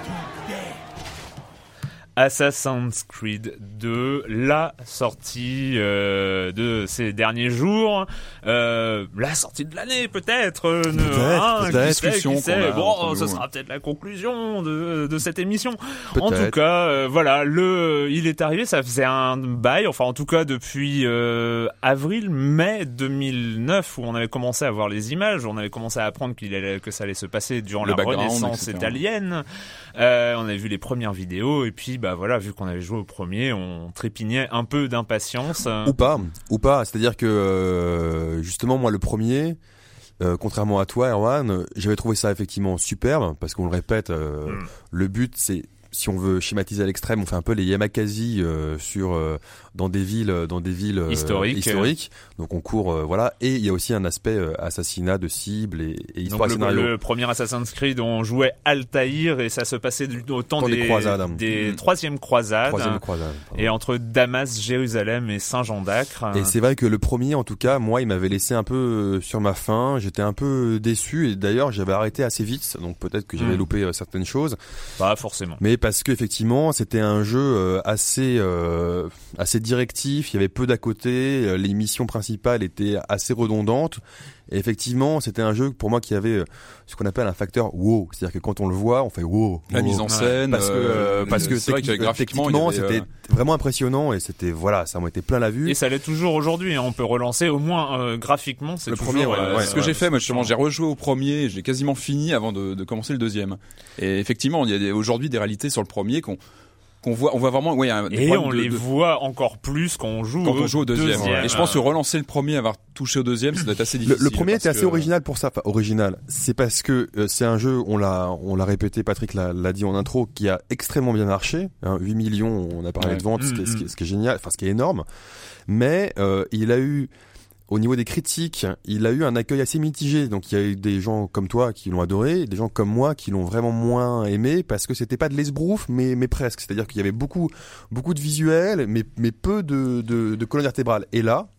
Speaker 1: Assassin's Creed 2, la sortie euh, de ces derniers jours, euh, la sortie de l'année peut-être, euh,
Speaker 2: Peut-être,
Speaker 1: sait,
Speaker 3: Discussion
Speaker 1: sait.
Speaker 3: a
Speaker 1: bon, ce sera peut-être la conclusion de, de cette émission. En tout cas, euh, voilà, le, il est arrivé, ça faisait un bail, enfin en tout cas depuis euh, avril, mai 2009 où on avait commencé à voir les images, où on avait commencé à apprendre qu'il allait, que ça allait se passer durant
Speaker 3: Le
Speaker 1: la renaissance
Speaker 3: etc.
Speaker 1: italienne. Euh, on avait vu les premières vidéos et puis bah voilà, vu qu'on avait joué au premier, on trépignait un peu d'impatience.
Speaker 2: Ou pas, ou pas. C'est-à-dire que euh, justement moi le premier, euh, contrairement à toi Erwan, j'avais trouvé ça effectivement superbe parce qu'on le répète, euh,
Speaker 1: Mm.
Speaker 2: le but c'est si on veut schématiser à l'extrême, on fait un peu les Yamakasi euh, sur dans des villes, dans des villes euh,
Speaker 1: Historiques.
Speaker 2: Donc on court, euh, voilà. Et il y a aussi un aspect euh, assassinat de cible et, et histoire
Speaker 1: Donc le, le premier Assassin's Creed, on jouait Altaïr et ça se passait du, au temps
Speaker 2: Temps des
Speaker 1: des,
Speaker 2: croisades.
Speaker 1: des
Speaker 3: Mm.
Speaker 1: troisième
Speaker 2: croisade.
Speaker 1: Et entre Damas, Jérusalem et Saint-Jean d'Acre.
Speaker 2: Et c'est vrai que le premier, en tout cas, moi, il m'avait laissé un peu euh, sur ma faim. J'étais un peu déçu et d'ailleurs, j'avais arrêté assez vite, donc peut-être que j'avais
Speaker 1: Mm.
Speaker 2: loupé euh, certaines choses.
Speaker 1: Pas forcément.
Speaker 2: Mais parce qu'effectivement, c'était un jeu euh, assez euh, assez directif. Il y avait peu d'à côté. euh, Les missions principales étaient assez redondantes. Et effectivement, c'était un jeu pour moi qui avait euh, ce qu'on appelle un facteur wow. C'est-à-dire que quand on le voit, on fait wow.
Speaker 3: La
Speaker 2: wow.
Speaker 3: mise en scène,
Speaker 2: parce que
Speaker 3: euh,
Speaker 2: euh, parce que
Speaker 3: c'est vrai que graphiquement,
Speaker 2: c'était
Speaker 3: euh,
Speaker 2: vraiment impressionnant et c'était voilà, ça m'a été plein la vue.
Speaker 1: Et ça l'est toujours aujourd'hui. hein. On peut relancer au moins euh, graphiquement. C'est
Speaker 2: Le
Speaker 1: toujours,
Speaker 2: premier, ouais,
Speaker 1: euh,
Speaker 2: ouais,
Speaker 3: ce que j'ai fait, moi, justement, j'ai rejoué au premier, j'ai quasiment fini avant de, de commencer le deuxième. Et effectivement, il y a des- aujourd'hui des réalités sur le premier qu'on qu'on voit, on voit vraiment, ouais, un, des
Speaker 1: Et on
Speaker 3: de-
Speaker 1: les
Speaker 3: de-
Speaker 1: voit encore plus quand on joue
Speaker 3: quand
Speaker 1: au
Speaker 3: on joue au deuxième.
Speaker 1: deuxième.
Speaker 3: Et je pense que relancer le premier, avoir touché au deuxième, ça doit être assez
Speaker 2: Le,
Speaker 3: difficile.
Speaker 2: le premier était assez
Speaker 3: que-
Speaker 2: original pour ça. Enfin, original. C'est parce que euh, c'est un jeu, on l'a, on l'a répété, Patrick l'a, l'a dit en intro, qui a extrêmement bien marché. Hein, 8 millions, on a parlé
Speaker 3: Ouais.
Speaker 2: de ventes, ce, qui est,
Speaker 1: Mm,
Speaker 2: ce qui est- ce qui est génial, enfin ce qui est énorme. Mais euh, il a eu, au niveau des critiques, il a eu un accueil assez mitigé. Donc il y a eu des gens comme toi qui l'ont adoré, des gens comme moi qui l'ont vraiment moins aimé parce que c'était pas de l'esbrouf, mais mais presque. C'est-à-dire qu'il y avait beaucoup beaucoup de visuels, mais mais peu de de, de colonne vertébrale. Et là.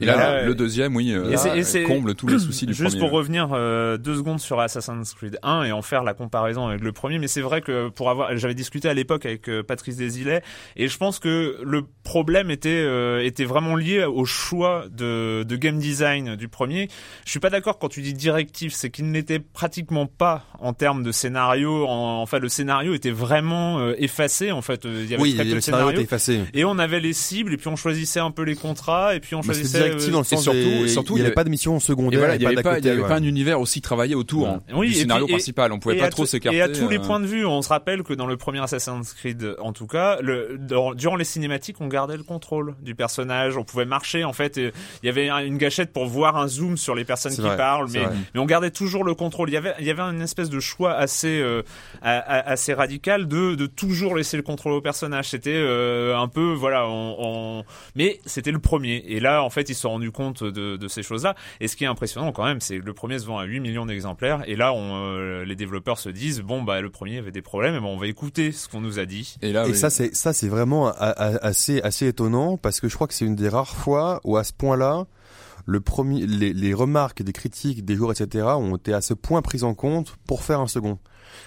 Speaker 3: Et là,
Speaker 1: Là,
Speaker 3: le deuxième, oui, euh,
Speaker 1: et c'est-
Speaker 3: comble tous les soucis du
Speaker 1: Juste
Speaker 3: premier.
Speaker 1: pour revenir euh, deux secondes sur Assassin's Creed 1 et en faire la comparaison avec le premier, mais c'est vrai que pour avoir, j'avais discuté à l'époque avec euh, Patrice Desilets et je pense que le problème était euh, était vraiment lié au choix de, de game design du premier. Je suis pas d'accord quand tu dis directif, c'est qu'il n'était pratiquement pas en termes de scénario. En, enfin, le scénario était vraiment euh, effacé. En fait, il y avait
Speaker 2: Oui,
Speaker 1: très peu
Speaker 2: le
Speaker 1: de
Speaker 2: scénario était effacé.
Speaker 1: Et on avait les cibles, et puis on choisissait un peu les contrats, et puis on choisissait.
Speaker 2: Directif dans le sens
Speaker 3: surtout-
Speaker 2: des-
Speaker 3: et surtout,
Speaker 2: il n'y avait pas de mission secondaire,
Speaker 3: voilà, il n'y avait, pas, il y
Speaker 2: côté,
Speaker 3: avait
Speaker 2: ouais.
Speaker 3: pas un univers aussi travaillé autour hein,
Speaker 1: Oui,
Speaker 3: du scénario
Speaker 1: puis-
Speaker 3: principal. On pouvait
Speaker 1: et
Speaker 3: pas trop s'écarter.
Speaker 1: Et à tous les
Speaker 3: euh,
Speaker 1: points de vue, on se rappelle que dans le premier Assassin's Creed, en tout cas, le, dans- durant les cinématiques, on gardait le contrôle du personnage. On pouvait marcher, en fait. Il y avait un- une gâchette pour voir un zoom sur les personnes qui
Speaker 2: vrai,
Speaker 1: parlent, mais, on gardait toujours le contrôle. Il y avait, il y avait une espèce de choix assez, euh, assez radical de, de toujours laisser le contrôle au personnage. C'était euh, un peu, voilà, on, on- mais c'était le premier. Et là, en fait, ils se sont rendus compte de, de ces choses-là. Et ce qui est impressionnant quand même, c'est que le premier se vend à 8 millions d'exemplaires. Et là, on, euh, les développeurs se disent, bon, bah, le premier avait des problèmes, et ben, on va écouter ce qu'on nous a dit.
Speaker 3: Et là,
Speaker 2: Et
Speaker 3: oui.
Speaker 2: ça, c'est ça, c'est vraiment a- a- assez assez étonnant parce que je crois que c'est une des rares fois où à ce point-là, le premier, les, les remarques des critiques, des joueurs, etc., ont été à ce point prises en compte pour faire un second.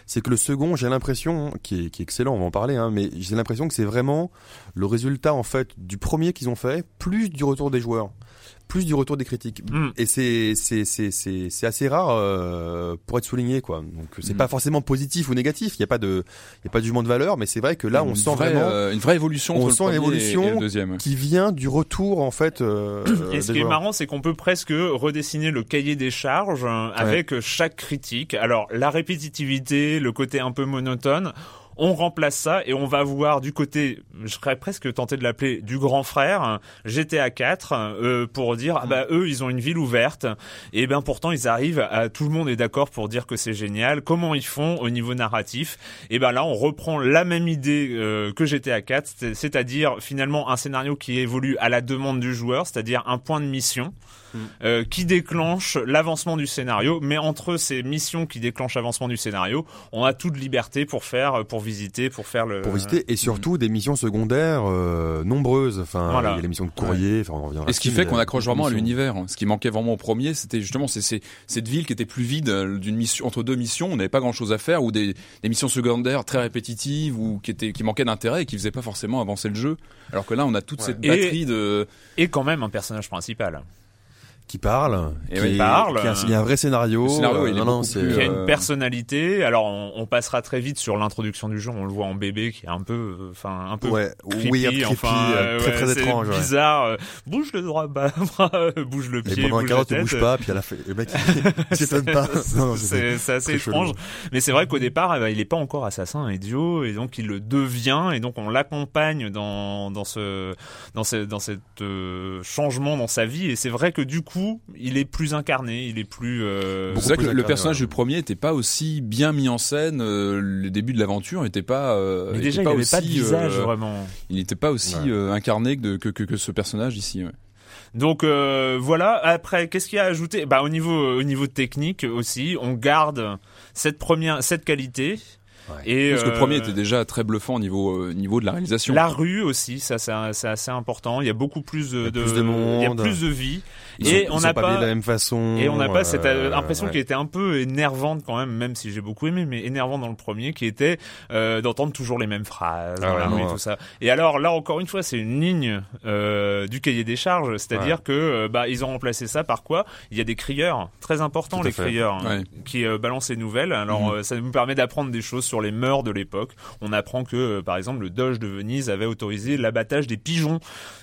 Speaker 2: C'est que le second, j'ai l'impression, qui est, qui est excellent, on va en parler, hein, mais j'ai l'impression que c'est vraiment le résultat en fait du premier qu'ils ont fait, plus du retour des joueurs, plus du retour des critiques.
Speaker 1: Mm.
Speaker 2: Et c'est c'est c'est c'est c'est assez rare euh, pour être souligné quoi. Donc c'est
Speaker 3: Mm.
Speaker 2: pas forcément positif ou négatif. Il y a pas de il y a pas de jugement de valeur, mais c'est vrai que là on
Speaker 3: Une
Speaker 2: sent
Speaker 3: vraie,
Speaker 2: vraiment
Speaker 3: euh, une vraie évolution.
Speaker 2: on sent
Speaker 3: le
Speaker 2: une
Speaker 3: premier
Speaker 2: évolution
Speaker 3: et, et le deuxième.
Speaker 2: qui vient du retour en fait. Euh,
Speaker 1: Et ce qui est marrant, c'est qu'on peut presque redessiner le cahier des charges euh, avec euh, chaque critique. Alors, la répétitivité, le côté un peu monotone, on remplace ça et on va voir du côté, je serais presque tenté de l'appeler du grand frère, GTA 4, euh, pour dire, ah bah eux, ils ont une ville ouverte, et ben pourtant ils arrivent à, tout le monde est d'accord pour dire que c'est génial. Comment ils font au niveau narratif? Et ben là, on reprend la même idée euh, que GTA 4, c'est- c'est-à-dire finalement un scénario qui évolue à la demande du joueur, c'est-à-dire un point de mission euh, qui déclenche l'avancement du scénario. Mais entre ces missions qui déclenchent l'avancement du scénario, on a toute liberté pour faire, pour visiter, pour faire le.
Speaker 2: pour visiter et surtout des missions secondaires euh, nombreuses. Enfin,
Speaker 1: Voilà.
Speaker 2: il y a les missions de courrier. Enfin, on reviendra
Speaker 3: Et ce qui fait qu'on
Speaker 2: euh,
Speaker 3: accroche vraiment à l'univers. Ce qui manquait vraiment au premier, c'était justement c'est- c'est- cette ville qui était plus vide euh, d'une mission entre deux missions. On n'avait pas grand chose à faire ou des, des missions secondaires très répétitives ou qui étaient qui manquaient d'intérêt et qui faisaient pas forcément avancer le jeu. Alors que là, on a toute cette
Speaker 1: Et-
Speaker 3: batterie de.
Speaker 1: Et quand même un personnage principal.
Speaker 2: Qui parle,
Speaker 3: Et
Speaker 2: qui
Speaker 3: oui,
Speaker 2: est-
Speaker 1: parle.
Speaker 2: qui a- il y a un vrai scénario.
Speaker 3: Scénario,
Speaker 2: euh,
Speaker 3: il est
Speaker 2: non, non,
Speaker 3: plus,
Speaker 1: qui a
Speaker 3: Euh,
Speaker 1: une personnalité. Alors on, on passera très vite sur l'introduction du jeu. On le voit en bébé qui est un peu, euh, enfin un peu
Speaker 2: ouais,
Speaker 1: creepy,
Speaker 2: weird,
Speaker 1: enfin
Speaker 2: euh,
Speaker 1: euh,
Speaker 2: très
Speaker 1: ouais,
Speaker 2: très étrange. ouais.
Speaker 1: bizarre. euh, bouge le droit bas, bouge le
Speaker 2: Et
Speaker 1: pied,
Speaker 2: pendant un
Speaker 1: bouge
Speaker 2: quart
Speaker 1: la tête.
Speaker 2: bouges pas, puis à la fin, le mec, il s'étonne pas.
Speaker 1: C'est assez
Speaker 2: très chelou.
Speaker 1: étrange. Mais c'est vrai qu'au départ, eh ben, il est pas encore assassin idiot et donc il le devient et donc on l'accompagne dans dans ce dans ce dans cet euh, changement dans sa vie et c'est vrai que du coup, il est plus incarné, il est plus euh,
Speaker 3: C'est vrai que le, personnage
Speaker 2: ouais.
Speaker 3: du premier était pas aussi bien mis en scène. euh, le début de l'aventure n'était pas. euh,
Speaker 1: mais déjà, il
Speaker 3: pas
Speaker 1: avait
Speaker 3: aussi,
Speaker 1: pas de visage
Speaker 3: euh,
Speaker 1: vraiment.
Speaker 3: Il n'était pas aussi
Speaker 2: Ouais.
Speaker 3: euh, incarné que, que, que, que ce personnage ici. ouais.
Speaker 1: Donc euh, voilà. Après, qu'est-ce qu'il y a à ajouter? Bah au niveau au niveau technique aussi, on garde cette première cette qualité. Et
Speaker 3: Parce que le
Speaker 1: euh,
Speaker 3: premier était déjà très bluffant au niveau, euh, niveau de la réalisation.
Speaker 1: La rue aussi, ça c'est c'est assez important. Il y a beaucoup plus de,
Speaker 2: Il y a plus de monde.
Speaker 1: il y a plus de vie.
Speaker 2: Ils
Speaker 1: et on n'a
Speaker 2: pas, de la même façon.
Speaker 1: et on n'a pas cette euh, impression
Speaker 2: ouais.
Speaker 1: qui était un peu énervante quand même, même si j'ai beaucoup aimé, mais énervant dans le premier, qui était euh, d'entendre toujours les mêmes phrases
Speaker 2: Ah ouais,
Speaker 1: et tout ça. Et alors là encore une fois, c'est une ligne euh, du cahier des charges, c'est-à-dire que euh, bah ils ont remplacé ça par quoi? Il y a des crieurs très importants, les
Speaker 2: fait.
Speaker 1: crieurs, hein,
Speaker 3: Ouais.
Speaker 1: qui euh, balancent les nouvelles. Alors
Speaker 2: Mhm.
Speaker 1: euh, ça nous permet d'apprendre des choses sur les mœurs de l'époque. On apprend que euh, par exemple le Doge de Venise avait autorisé l'abattage des pigeons.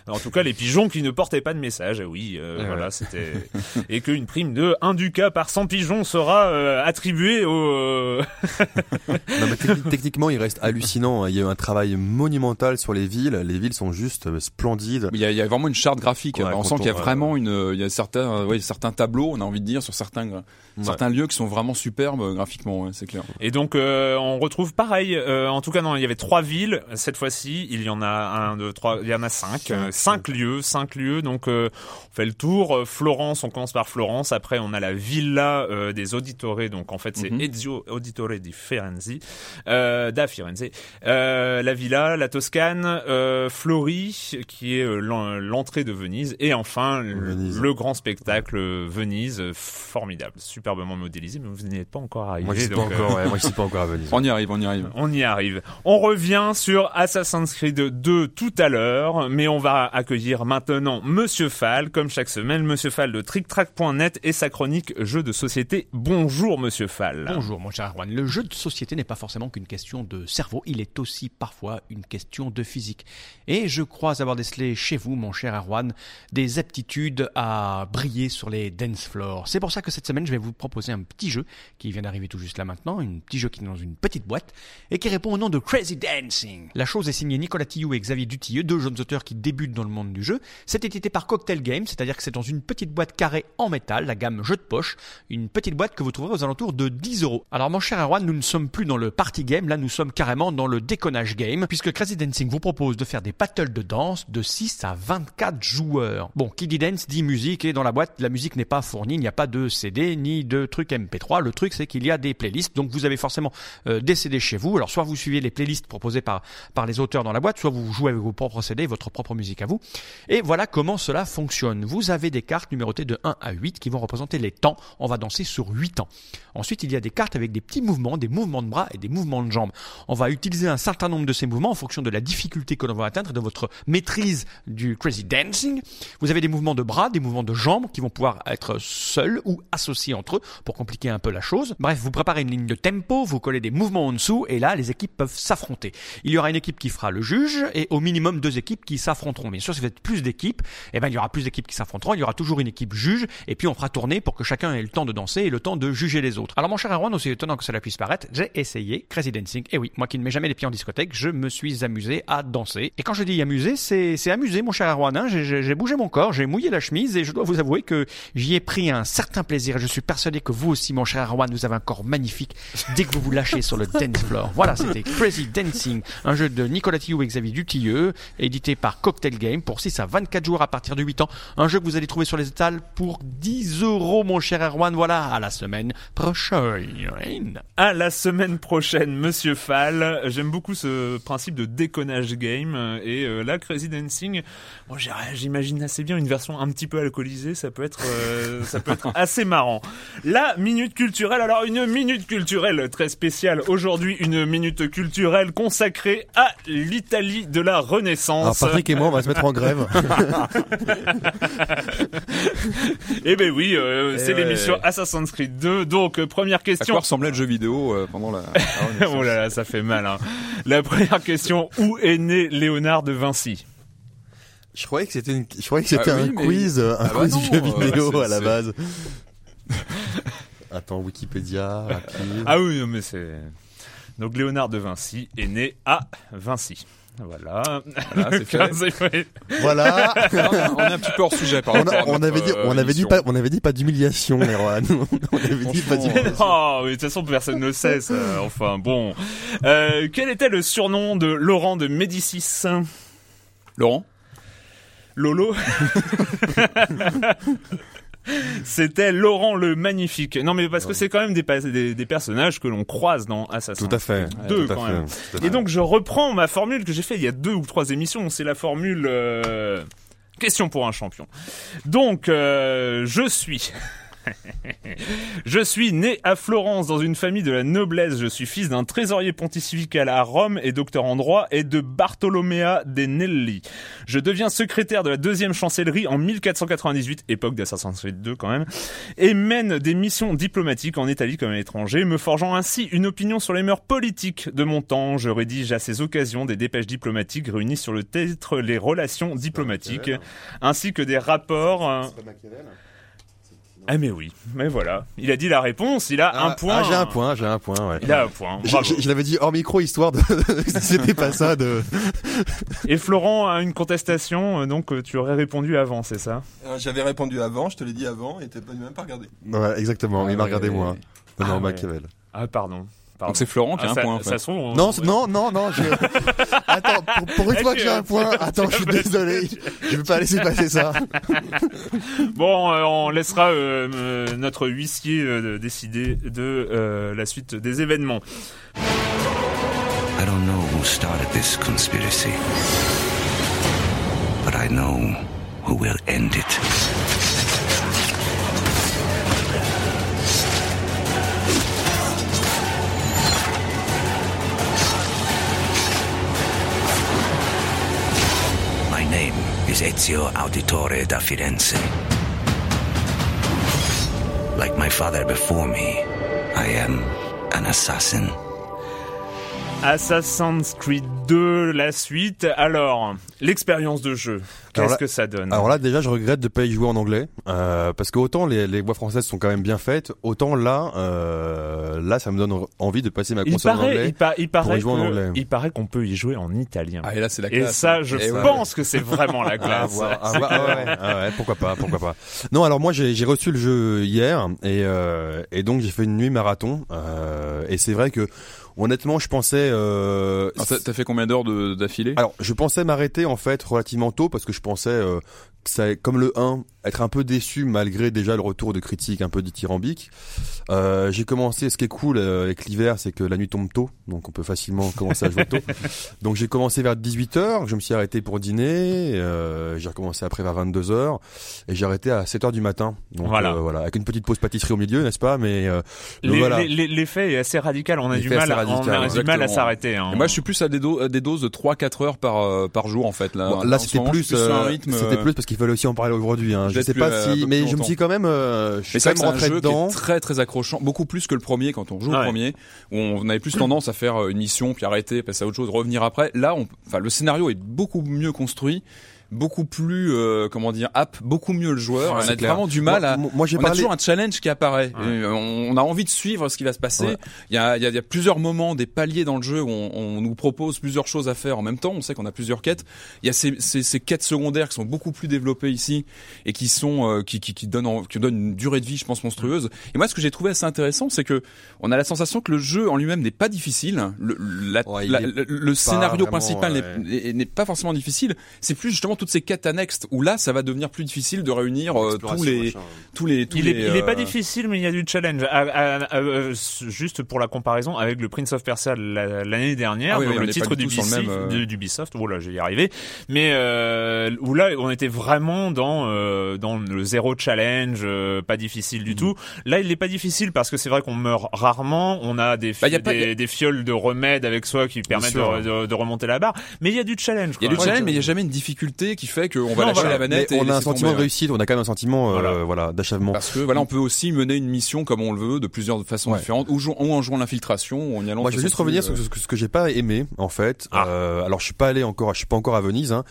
Speaker 1: En tout cas, les pigeons qui ne portaient pas de message. Ah Oui, euh,
Speaker 2: Et
Speaker 1: voilà,
Speaker 2: voilà.
Speaker 1: c'était et qu'une prime de 1 ducat par 100 pigeons sera euh, attribuée au euh,
Speaker 2: Non, mais techni- techniquement, il reste hallucinant. hein. Il y a eu un travail monumental sur les villes. Les villes sont juste euh, splendides.
Speaker 3: Il y, a, il y a vraiment une charte graphique.
Speaker 2: Ouais,
Speaker 3: on sent qu'il y a vraiment une, il y a certains, ouais, certains tableaux, on a envie de dire, sur certains, euh, certains lieux qui sont vraiment superbes euh, graphiquement, ouais, c'est clair.
Speaker 1: Et donc euh, on retrouve pareil. euh, en tout cas non, il y avait trois villes. Cette fois-ci, il y en a un, deux, trois. Il y en a cinq. euh, cinq lieux, cinq lieux. Donc euh, on fait le tour. Euh, Florence, on commence par Florence. Après on a la villa euh, des Auditore. Donc en fait c'est
Speaker 3: Mhm.
Speaker 1: Ezio Auditore di Firenze, euh, da Firenze. Euh, la villa, la Toscane, euh, Flori qui est euh, l'en- l'entrée de Venise. Et enfin le-
Speaker 2: Venise.
Speaker 1: le grand spectacle euh, Venise, euh, formidable, superbement modélisé. Mais vous n'y êtes pas encore arrivé.
Speaker 2: Moi, je suis pas
Speaker 1: donc, euh,
Speaker 2: encore, ouais, moi, je suis pas encore à Venise.
Speaker 3: On y arrive, on y arrive.
Speaker 1: on y arrive. On revient sur Assassin's Creed 2 tout à l'heure, mais on va accueillir maintenant Monsieur Fall, comme chaque semaine, Monsieur Fall de TrickTrack.net et sa chronique jeux de société. Bonjour Monsieur Fall.
Speaker 7: Bonjour mon cher Erwan. Le jeu de société n'est pas forcément qu'une question de cerveau, il est aussi parfois une question de physique. Et je crois avoir décelé chez vous, mon cher Erwan, des aptitudes à briller sur les dance floors. C'est pour ça que cette semaine, je vais vous proposer un petit jeu qui vient d'arriver tout juste là maintenant, un petit jeu qui est dans une petite boîte et qui répond au nom de Crazy Dancing. La chose est signée Nicolas Tillou et Xavier Dutilleux, deux jeunes auteurs qui débutent dans le monde du jeu. C'est édité par Cocktail Games, c'est-à-dire que c'est dans une petite boîte carrée en métal, la gamme jeu de poche, une petite boîte que vous trouverez aux alentours de 10 euros. Alors mon cher Erwan, nous ne sommes plus dans le party game, là nous sommes carrément dans le déconnage game, puisque Crazy Dancing vous propose de faire des battles de danse de 6 à 24 joueurs. Bon, qui dit dance dit musique, et dans la boîte, la musique n'est pas fournie, il n'y a pas de CD ni de trucs MP3, le truc c'est qu'il y a des playlists, donc vous avez forcément euh, des CD chez vous, alors soit vous suivez les playlists proposées par, par les auteurs dans la boîte, soit vous jouez avec vos propres CD, votre propre musique à vous, et voilà comment cela fonctionne. Vous avez des cartes numérotées de 1 à 8 qui vont représenter les temps. On va danser sur 8 ans. Ensuite, il y a des cartes avec des petits mouvements, des mouvements de bras et des mouvements de jambes. On va utiliser un certain nombre de ces mouvements en fonction de la difficulté que l'on va atteindre et de votre maîtrise du crazy dancing. Vous avez des mouvements de bras, des mouvements de jambes qui vont pouvoir être seuls ou associés entre pour compliquer un peu la chose. Bref, vous préparez une ligne de tempo, vous collez des mouvements en dessous et là, les équipes peuvent s'affronter. Il y aura une équipe qui fera le juge et au minimum deux équipes qui s'affronteront. Bien sûr, si vous êtes plus d'équipes, eh ben, il y aura plus d'équipes qui s'affronteront. Il y aura toujours une équipe juge et puis on fera tourner pour que chacun ait le temps de danser et le temps de juger les autres. Alors mon cher Erwan, aussi étonnant que cela puisse paraître, j'ai essayé Crazy Dancing. Et oui, moi qui ne mets jamais les pieds en discothèque, je me suis amusé à danser. Et quand je dis amusé, c'est amusé, mon cher Erwan. Hein. J'ai- bougé mon corps, j'ai mouillé la chemise et je dois vous avouer que j'y ai pris un certain plaisir. Je suis persuadé que vous aussi, mon cher Erwan, vous avez un corps magnifique dès que vous vous lâchez sur le dance floor. Voilà, c'était Crazy Dancing, un jeu de Nicolas Tillou et Xavier Dutilleux, édité par Cocktail Game pour 6 à 24 jours à partir de 8 ans. Un jeu que vous allez trouver sur les étals pour 10 euros, mon cher Erwan. Voilà, à la semaine prochaine.
Speaker 1: À la semaine prochaine, Monsieur Fall. J'aime beaucoup ce principe de déconnage game et euh, là, Crazy Dancing. Moi, j'imagine assez bien une version un petit peu alcoolisée. Ça peut être, euh, ça peut être assez marrant. La minute culturelle. Alors, une minute culturelle très spéciale. Aujourd'hui, une minute culturelle consacrée à l'Italie de la
Speaker 2: Alors
Speaker 1: Renaissance.
Speaker 2: Patrick et moi, on va se mettre en grève.
Speaker 1: Eh ben oui, euh,
Speaker 3: Eh
Speaker 1: c'est
Speaker 3: ouais.
Speaker 1: l'émission Assassin's Creed 2. Donc, euh, première
Speaker 3: À
Speaker 1: question.
Speaker 3: quoi ressemblait le jeu vidéo euh, pendant la...
Speaker 1: oh là là, ça fait mal. Hein. La première question où est né Léonard de Vinci?
Speaker 2: Je croyais que c'était une... je croyais que c'était
Speaker 3: Ah oui,
Speaker 2: un
Speaker 3: mais-
Speaker 2: quiz, un
Speaker 3: Ah bah
Speaker 2: quiz
Speaker 3: non,
Speaker 2: jeu vidéo à la base. Attends, Wikipédia, rapide.
Speaker 1: Ah oui, mais c'est. Donc Léonard de Vinci est né à Vinci. Voilà.
Speaker 3: Voilà, c'est fait.
Speaker 1: 15 oui.
Speaker 2: Voilà.
Speaker 3: on, est, un petit peu hors sujet par
Speaker 2: On, a- on avait dit,
Speaker 3: euh,
Speaker 2: on avait dit
Speaker 3: émission.
Speaker 2: pas, on avait dit pas d'humiliation, Erwan. on avait dit pas d'humiliation.
Speaker 1: Oh, mais de toute façon, personne ne sait ça. Enfin, bon. Euh, quel était le surnom de Laurent de Médicis?
Speaker 3: Laurent?
Speaker 1: Lolo C'était Laurent le Magnifique. Non, mais parce que c'est quand même des, pas- des, des personnages que l'on croise dans Assassin's
Speaker 2: Tout à fait.
Speaker 1: Creed 2
Speaker 2: Tout
Speaker 1: quand même.
Speaker 2: Fait.
Speaker 1: Et donc je reprends ma formule que j'ai fait il y a deux ou trois émissions. C'est la formule euh, question pour un champion. Donc euh, je suis. Je suis né à Florence dans une famille de la noblesse. Je suis fils d'un trésorier pontifical à Rome et docteur en droit et de Bartolomea de Nelli. Je deviens secrétaire de la deuxième chancellerie en 1498, époque d'Assassin's Creed 2 quand même, et mène des missions diplomatiques en Italie comme à l'étranger, me forgeant ainsi une opinion sur les mœurs politiques de mon temps. Je rédige à ces occasions des dépêches diplomatiques réunies sur le titre Les relations diplomatiques, ainsi que des rapports... ah mais oui, mais voilà. Il a dit la réponse, il a un
Speaker 2: Ah,
Speaker 1: point.
Speaker 2: ah, j'ai un point, j'ai un point, ouais.
Speaker 1: Il a un point.
Speaker 2: Je,
Speaker 1: bravo.
Speaker 2: je- je l'avais dit hors micro histoire de c'était pas ça de
Speaker 1: Et Florent a une contestation, euh, donc euh, tu aurais répondu avant, c'est ça?
Speaker 8: Euh, J'avais répondu avant, je te l'ai dit avant, et t'as pas- même pas regardé.
Speaker 2: Ouais, exactement, il m'a
Speaker 3: Ah,
Speaker 2: regardé
Speaker 3: ouais.
Speaker 2: moi. Non,
Speaker 1: Ah,
Speaker 2: non,
Speaker 1: ouais.
Speaker 2: Machiavel.
Speaker 1: Ah pardon. Pardon.
Speaker 3: Donc c'est Florent qui a
Speaker 1: Ah,
Speaker 3: un
Speaker 1: ça-
Speaker 3: point en fait.
Speaker 2: Non, non, non, non, je... Attends, pour, pour une fois que j'ai un point, attends, je suis désolé, je vais pas laisser passer ça.
Speaker 1: Bon, euh, on laissera euh, euh, notre huissier euh, décider de euh, la suite des événements.
Speaker 5: I don't know who started this conspiracy, but I know who will end it. Ezio Auditore da Firenze. Like my father before me, I am an assassin.
Speaker 1: Assassin's Creed 2, la suite. Alors, l'expérience de jeu, qu'est-ce que ça donne
Speaker 2: Alors là, déjà, je regrette de pas y jouer en anglais, euh, parce que autant les, les voix françaises sont quand même bien faites, autant là, euh, là, ça me donne envie de passer ma console en
Speaker 1: paraît,
Speaker 2: anglais.
Speaker 1: il, pa- il paraît
Speaker 2: y jouer en anglais.
Speaker 1: il paraît qu'on peut y jouer en italien.
Speaker 3: Ah et là c'est la
Speaker 1: Et
Speaker 3: classe.
Speaker 1: ça, je
Speaker 3: Et ouais.
Speaker 1: pense que c'est vraiment la classe.
Speaker 2: ah, ah ouais, ah ouais, pourquoi pas, pourquoi pas. Non, alors moi j'ai j'ai reçu le jeu hier et euh, et donc j'ai fait une nuit marathon euh, et c'est vrai que honnêtement je pensais euh,
Speaker 3: T'as fait combien d'heures d'affilée?
Speaker 2: Alors je pensais m'arrêter en fait relativement tôt parce que je pensais euh, ça comme le 1 être un peu déçu malgré déjà le retour de critiques un peu dithyrambique. Euh, j'ai commencé ce qui est cool euh, avec l'hiver c'est que la nuit tombe tôt donc on peut facilement commencer à jouer tôt. Donc j'ai commencé vers 18h, je me suis arrêté pour dîner, euh, j'ai recommencé après vers 22h et j'ai arrêté à 7h du matin. Donc
Speaker 1: Voilà.
Speaker 2: euh, voilà, avec une petite pause pâtisserie au milieu, n'est-ce pas Mais euh, donc
Speaker 1: Les-
Speaker 2: voilà.
Speaker 1: les- les- L'effet est assez radical. On a du mal, à- on
Speaker 2: radical,
Speaker 1: a du mal à
Speaker 3: exactement.
Speaker 1: s'arrêter. hein.
Speaker 3: Moi je suis plus à des, do- à des doses de 3-4 heures par, euh, par jour en fait. Là,
Speaker 2: Bon, là c'était plus, euh, c'était plus parce qu'il fallait aussi en parler aujourd'hui. Hein. Je sais
Speaker 3: plus,
Speaker 2: pas
Speaker 3: euh,
Speaker 2: si, mais je me suis quand même, euh, je suis quand même
Speaker 3: que c'est un
Speaker 2: rentré
Speaker 3: jeu
Speaker 2: dedans.
Speaker 3: qui est très très accrochant, beaucoup plus que le premier quand on joue
Speaker 1: Ouais.
Speaker 3: au premier, où on avait plus tendance à faire euh, une mission puis arrêter, passer à autre chose, revenir après. Là, on, enfin le scénario est beaucoup mieux construit, beaucoup plus euh, comment dire, app, beaucoup mieux le joueur.
Speaker 2: Ouais,
Speaker 3: on a
Speaker 2: clair.
Speaker 3: vraiment du mal
Speaker 2: Moi-
Speaker 3: à.
Speaker 2: moi, j'ai
Speaker 3: on a
Speaker 2: parlé-
Speaker 3: toujours un challenge qui apparaît. Et on, on a envie de suivre ce qui va se passer.
Speaker 2: Ouais.
Speaker 3: Il y, a, il y a- il y a plusieurs moments, des paliers dans le jeu où on, on nous propose plusieurs choses à faire en même temps. On sait qu'on a plusieurs quêtes. Il y a ces, ces, ces quêtes secondaires qui sont beaucoup plus développées ici et qui sont euh, qui, qui, qui donnent en- qui donnent une durée de vie, je pense, monstrueuse. Et moi, ce que j'ai trouvé assez intéressant, c'est que on a la sensation que le jeu en lui-même n'est pas difficile. Le, la-
Speaker 2: Ouais, il
Speaker 3: la-
Speaker 2: est
Speaker 3: le, le scénario
Speaker 2: vraiment,
Speaker 3: principal n'est pas forcément difficile. C'est plus justement toutes ces quêtes annexes où là, ça va devenir plus difficile de réunir euh, tous les
Speaker 2: machin.
Speaker 3: tous les tous
Speaker 1: Il est,
Speaker 3: les,
Speaker 1: il est pas
Speaker 3: euh,
Speaker 1: difficile, mais il y a du challenge. À- à- à- euh, juste pour la comparaison avec le Prince of Persia la- l'année dernière,
Speaker 3: Ah oui,
Speaker 1: donc
Speaker 3: oui, on
Speaker 1: le
Speaker 3: n'est
Speaker 1: titre
Speaker 3: pas du
Speaker 1: d'Ubisoft, d'Ubisoft, oh vais y arriver, mais euh, où là, on était vraiment dans euh, dans le zéro challenge, euh, pas difficile du tout. Là, il est pas difficile parce que c'est vrai qu'on meurt rarement, on a des,
Speaker 3: Bah, y a pas-
Speaker 1: des,
Speaker 3: y a-
Speaker 1: des fioles de remèdes avec soi qui permettent
Speaker 2: sûr.
Speaker 1: de, de- de remonter la barre, mais il y a du challenge.
Speaker 3: Il y a du challenge, mais il n'y a jamais une difficulté qui fait qu'on va
Speaker 1: Non,
Speaker 3: lâcher
Speaker 1: voilà.
Speaker 3: la manette. Et
Speaker 2: on a un sentiment
Speaker 3: tomber,
Speaker 2: de réussite, on a quand même un sentiment, euh,
Speaker 1: Voilà.
Speaker 2: d'achèvement.
Speaker 3: Parce que voilà, on peut aussi mener une mission comme on le veut, de plusieurs façons
Speaker 2: Ouais.
Speaker 3: différentes, ou, jou- ou en jouant l'infiltration, ou en y allant.
Speaker 2: Moi, je vais juste revenir sur
Speaker 3: euh,
Speaker 2: ce que, que j'ai pas aimé, en fait.
Speaker 1: Ah.
Speaker 2: Euh, alors, je suis pas allé encore, je suis pas encore à Venise, hein,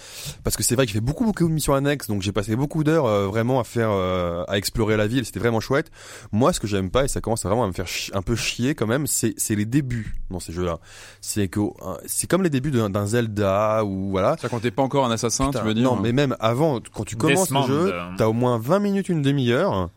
Speaker 2: parce que c'est vrai que j'ai fait beaucoup, beaucoup de missions annexes, donc j'ai passé beaucoup d'heures euh, vraiment à faire, à explorer la ville. C'était vraiment chouette. Moi, ce que j'aime pas et ça commence vraiment à me faire un peu chier quand même, c'est les débuts dans ces jeux-là. C'est que c'est comme les débuts d'un Zelda ou voilà.
Speaker 3: Ça, quand t'es pas encore un assassin,
Speaker 2: Putain,
Speaker 3: veux dire
Speaker 2: Non, mais même avant, quand tu commences le jeu,
Speaker 1: euh.
Speaker 2: t'as au moins 20 minutes, une demi-heure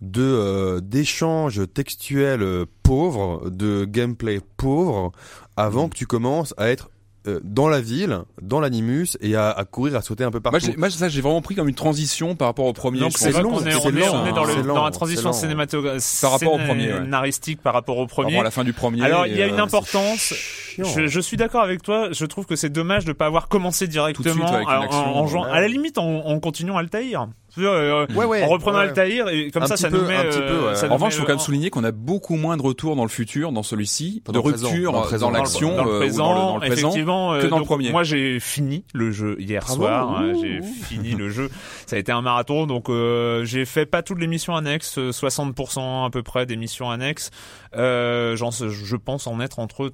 Speaker 2: de euh, d'échanges textuels pauvres, de gameplay pauvre, avant
Speaker 3: Mm.
Speaker 2: que tu commences à être euh, dans la ville, dans l'animus et à, à courir, à sauter un peu
Speaker 3: Moi,
Speaker 2: partout.
Speaker 3: j'ai- moi, ça, j'ai vraiment pris comme une transition par rapport au premier.
Speaker 1: C'est long, on est,
Speaker 2: c'est
Speaker 1: on on est dans,
Speaker 2: c'est
Speaker 1: le,
Speaker 2: lent,
Speaker 1: dans la
Speaker 2: c'est
Speaker 1: transition
Speaker 2: lent.
Speaker 1: cinématographique,
Speaker 3: Par rapport au premier, ouais.
Speaker 1: scénaristique par rapport au
Speaker 3: Par
Speaker 1: premier.
Speaker 3: rapport à la fin du premier.
Speaker 1: Alors il y a une
Speaker 3: euh,
Speaker 1: importance. Je, je suis d'accord avec toi. Je trouve que c'est dommage de pas avoir commencé directement
Speaker 3: suite avec une
Speaker 1: en- en, jouant-
Speaker 2: ouais.
Speaker 1: à la limite en, en continuant Altaïr. Euh,
Speaker 2: Ouais, ouais,
Speaker 1: en reprenant
Speaker 2: ouais.
Speaker 1: Altaïr et comme
Speaker 2: Un
Speaker 1: ça, ça
Speaker 2: peu,
Speaker 1: nous met.
Speaker 2: un petit
Speaker 1: euh,
Speaker 2: peu, ouais.
Speaker 1: ça
Speaker 3: En
Speaker 1: nous
Speaker 3: revanche, il faut quand même
Speaker 1: euh,
Speaker 3: souligner qu'on a beaucoup moins de retours dans le futur, dans celui-ci,
Speaker 2: Dans
Speaker 3: de rupture
Speaker 2: dans le
Speaker 3: dans
Speaker 2: présent,
Speaker 3: l'action,
Speaker 1: dans le
Speaker 3: euh,
Speaker 1: présent,
Speaker 3: dans le, dans le présent,
Speaker 1: effectivement, euh,
Speaker 3: que dans le premier.
Speaker 1: Moi, j'ai fini le jeu hier
Speaker 2: Bravo,
Speaker 1: soir. hein, j'ai fini le jeu. Ça a été un marathon, donc euh, j'ai fait pas toutes les missions annexes, euh, 60% à peu près des missions annexes. Euh, sais- je pense en être entre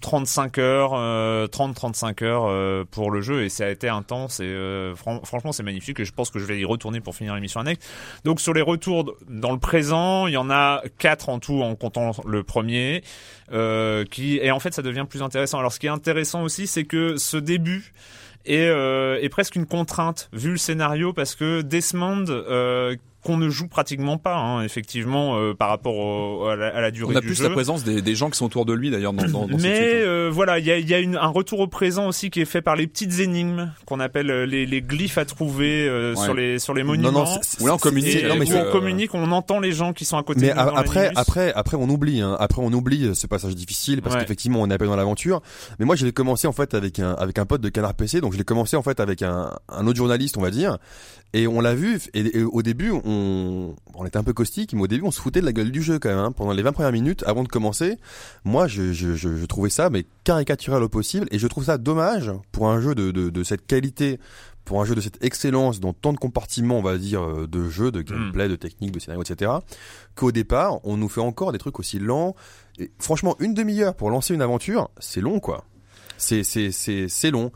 Speaker 1: 35 heures, euh, 30-35 heures euh, pour le jeu et ça a été intense et euh, fran- franchement c'est magnifique et je pense que je vais y retourner pour finir l'émission annexe. Donc sur les retours dans le présent, il y en a quatre en tout en comptant le premier euh, qui et en fait ça devient plus intéressant. Alors ce qui est intéressant aussi c'est que ce début est, euh, est presque une contrainte vu le scénario parce que Desmond euh, qu'on ne joue pratiquement pas, hein, effectivement, euh, par rapport au- à, la, à la durée
Speaker 3: On a
Speaker 1: du
Speaker 3: plus
Speaker 1: jeu.
Speaker 3: la présence des, des gens qui sont autour de lui d'ailleurs dans, dans, dans ce
Speaker 1: Mais
Speaker 3: hein.
Speaker 1: euh, voilà, il y a, il y a une, un retour au présent aussi qui est fait par les petites énigmes qu'on appelle euh, les, les glyphes à trouver euh,
Speaker 3: Ouais.
Speaker 1: sur les sur les monuments.
Speaker 2: Non, non,
Speaker 3: Où là, on communique
Speaker 1: Et,
Speaker 2: non, mais
Speaker 1: où on communique, on entend les gens qui sont à côté
Speaker 2: Mais
Speaker 1: de nous
Speaker 2: a-
Speaker 1: dans
Speaker 2: après, après, après, on oublie. Hein. Après, on oublie euh, ce passage difficile parce
Speaker 1: Ouais.
Speaker 2: qu'effectivement, on est un peu dans l'aventure. Mais moi, je l'ai commencé en fait avec un avec un pote de Canard PC. Donc, je l'ai commencé en fait avec un un autre journaliste, on va dire. Et on l'a vu. Et, et au début, on on était un peu caustique, mais au début, on se foutait de la gueule du jeu quand même. hein. Pendant les 20 premières minutes, avant de commencer, moi, je je je, je trouvais ça mais caricatural au possible. Et je trouve ça dommage pour un jeu de de, de cette qualité. Pour un jeu de cette excellence dans tant de compartiments, on va dire, euh, de jeu, de gameplay, de technique, de scénario, etc., qu'au départ, on nous fait encore des trucs aussi lents. Et franchement, une demi-heure pour lancer une aventure, c'est long, quoi. C'est, c'est, c'est, c'est long.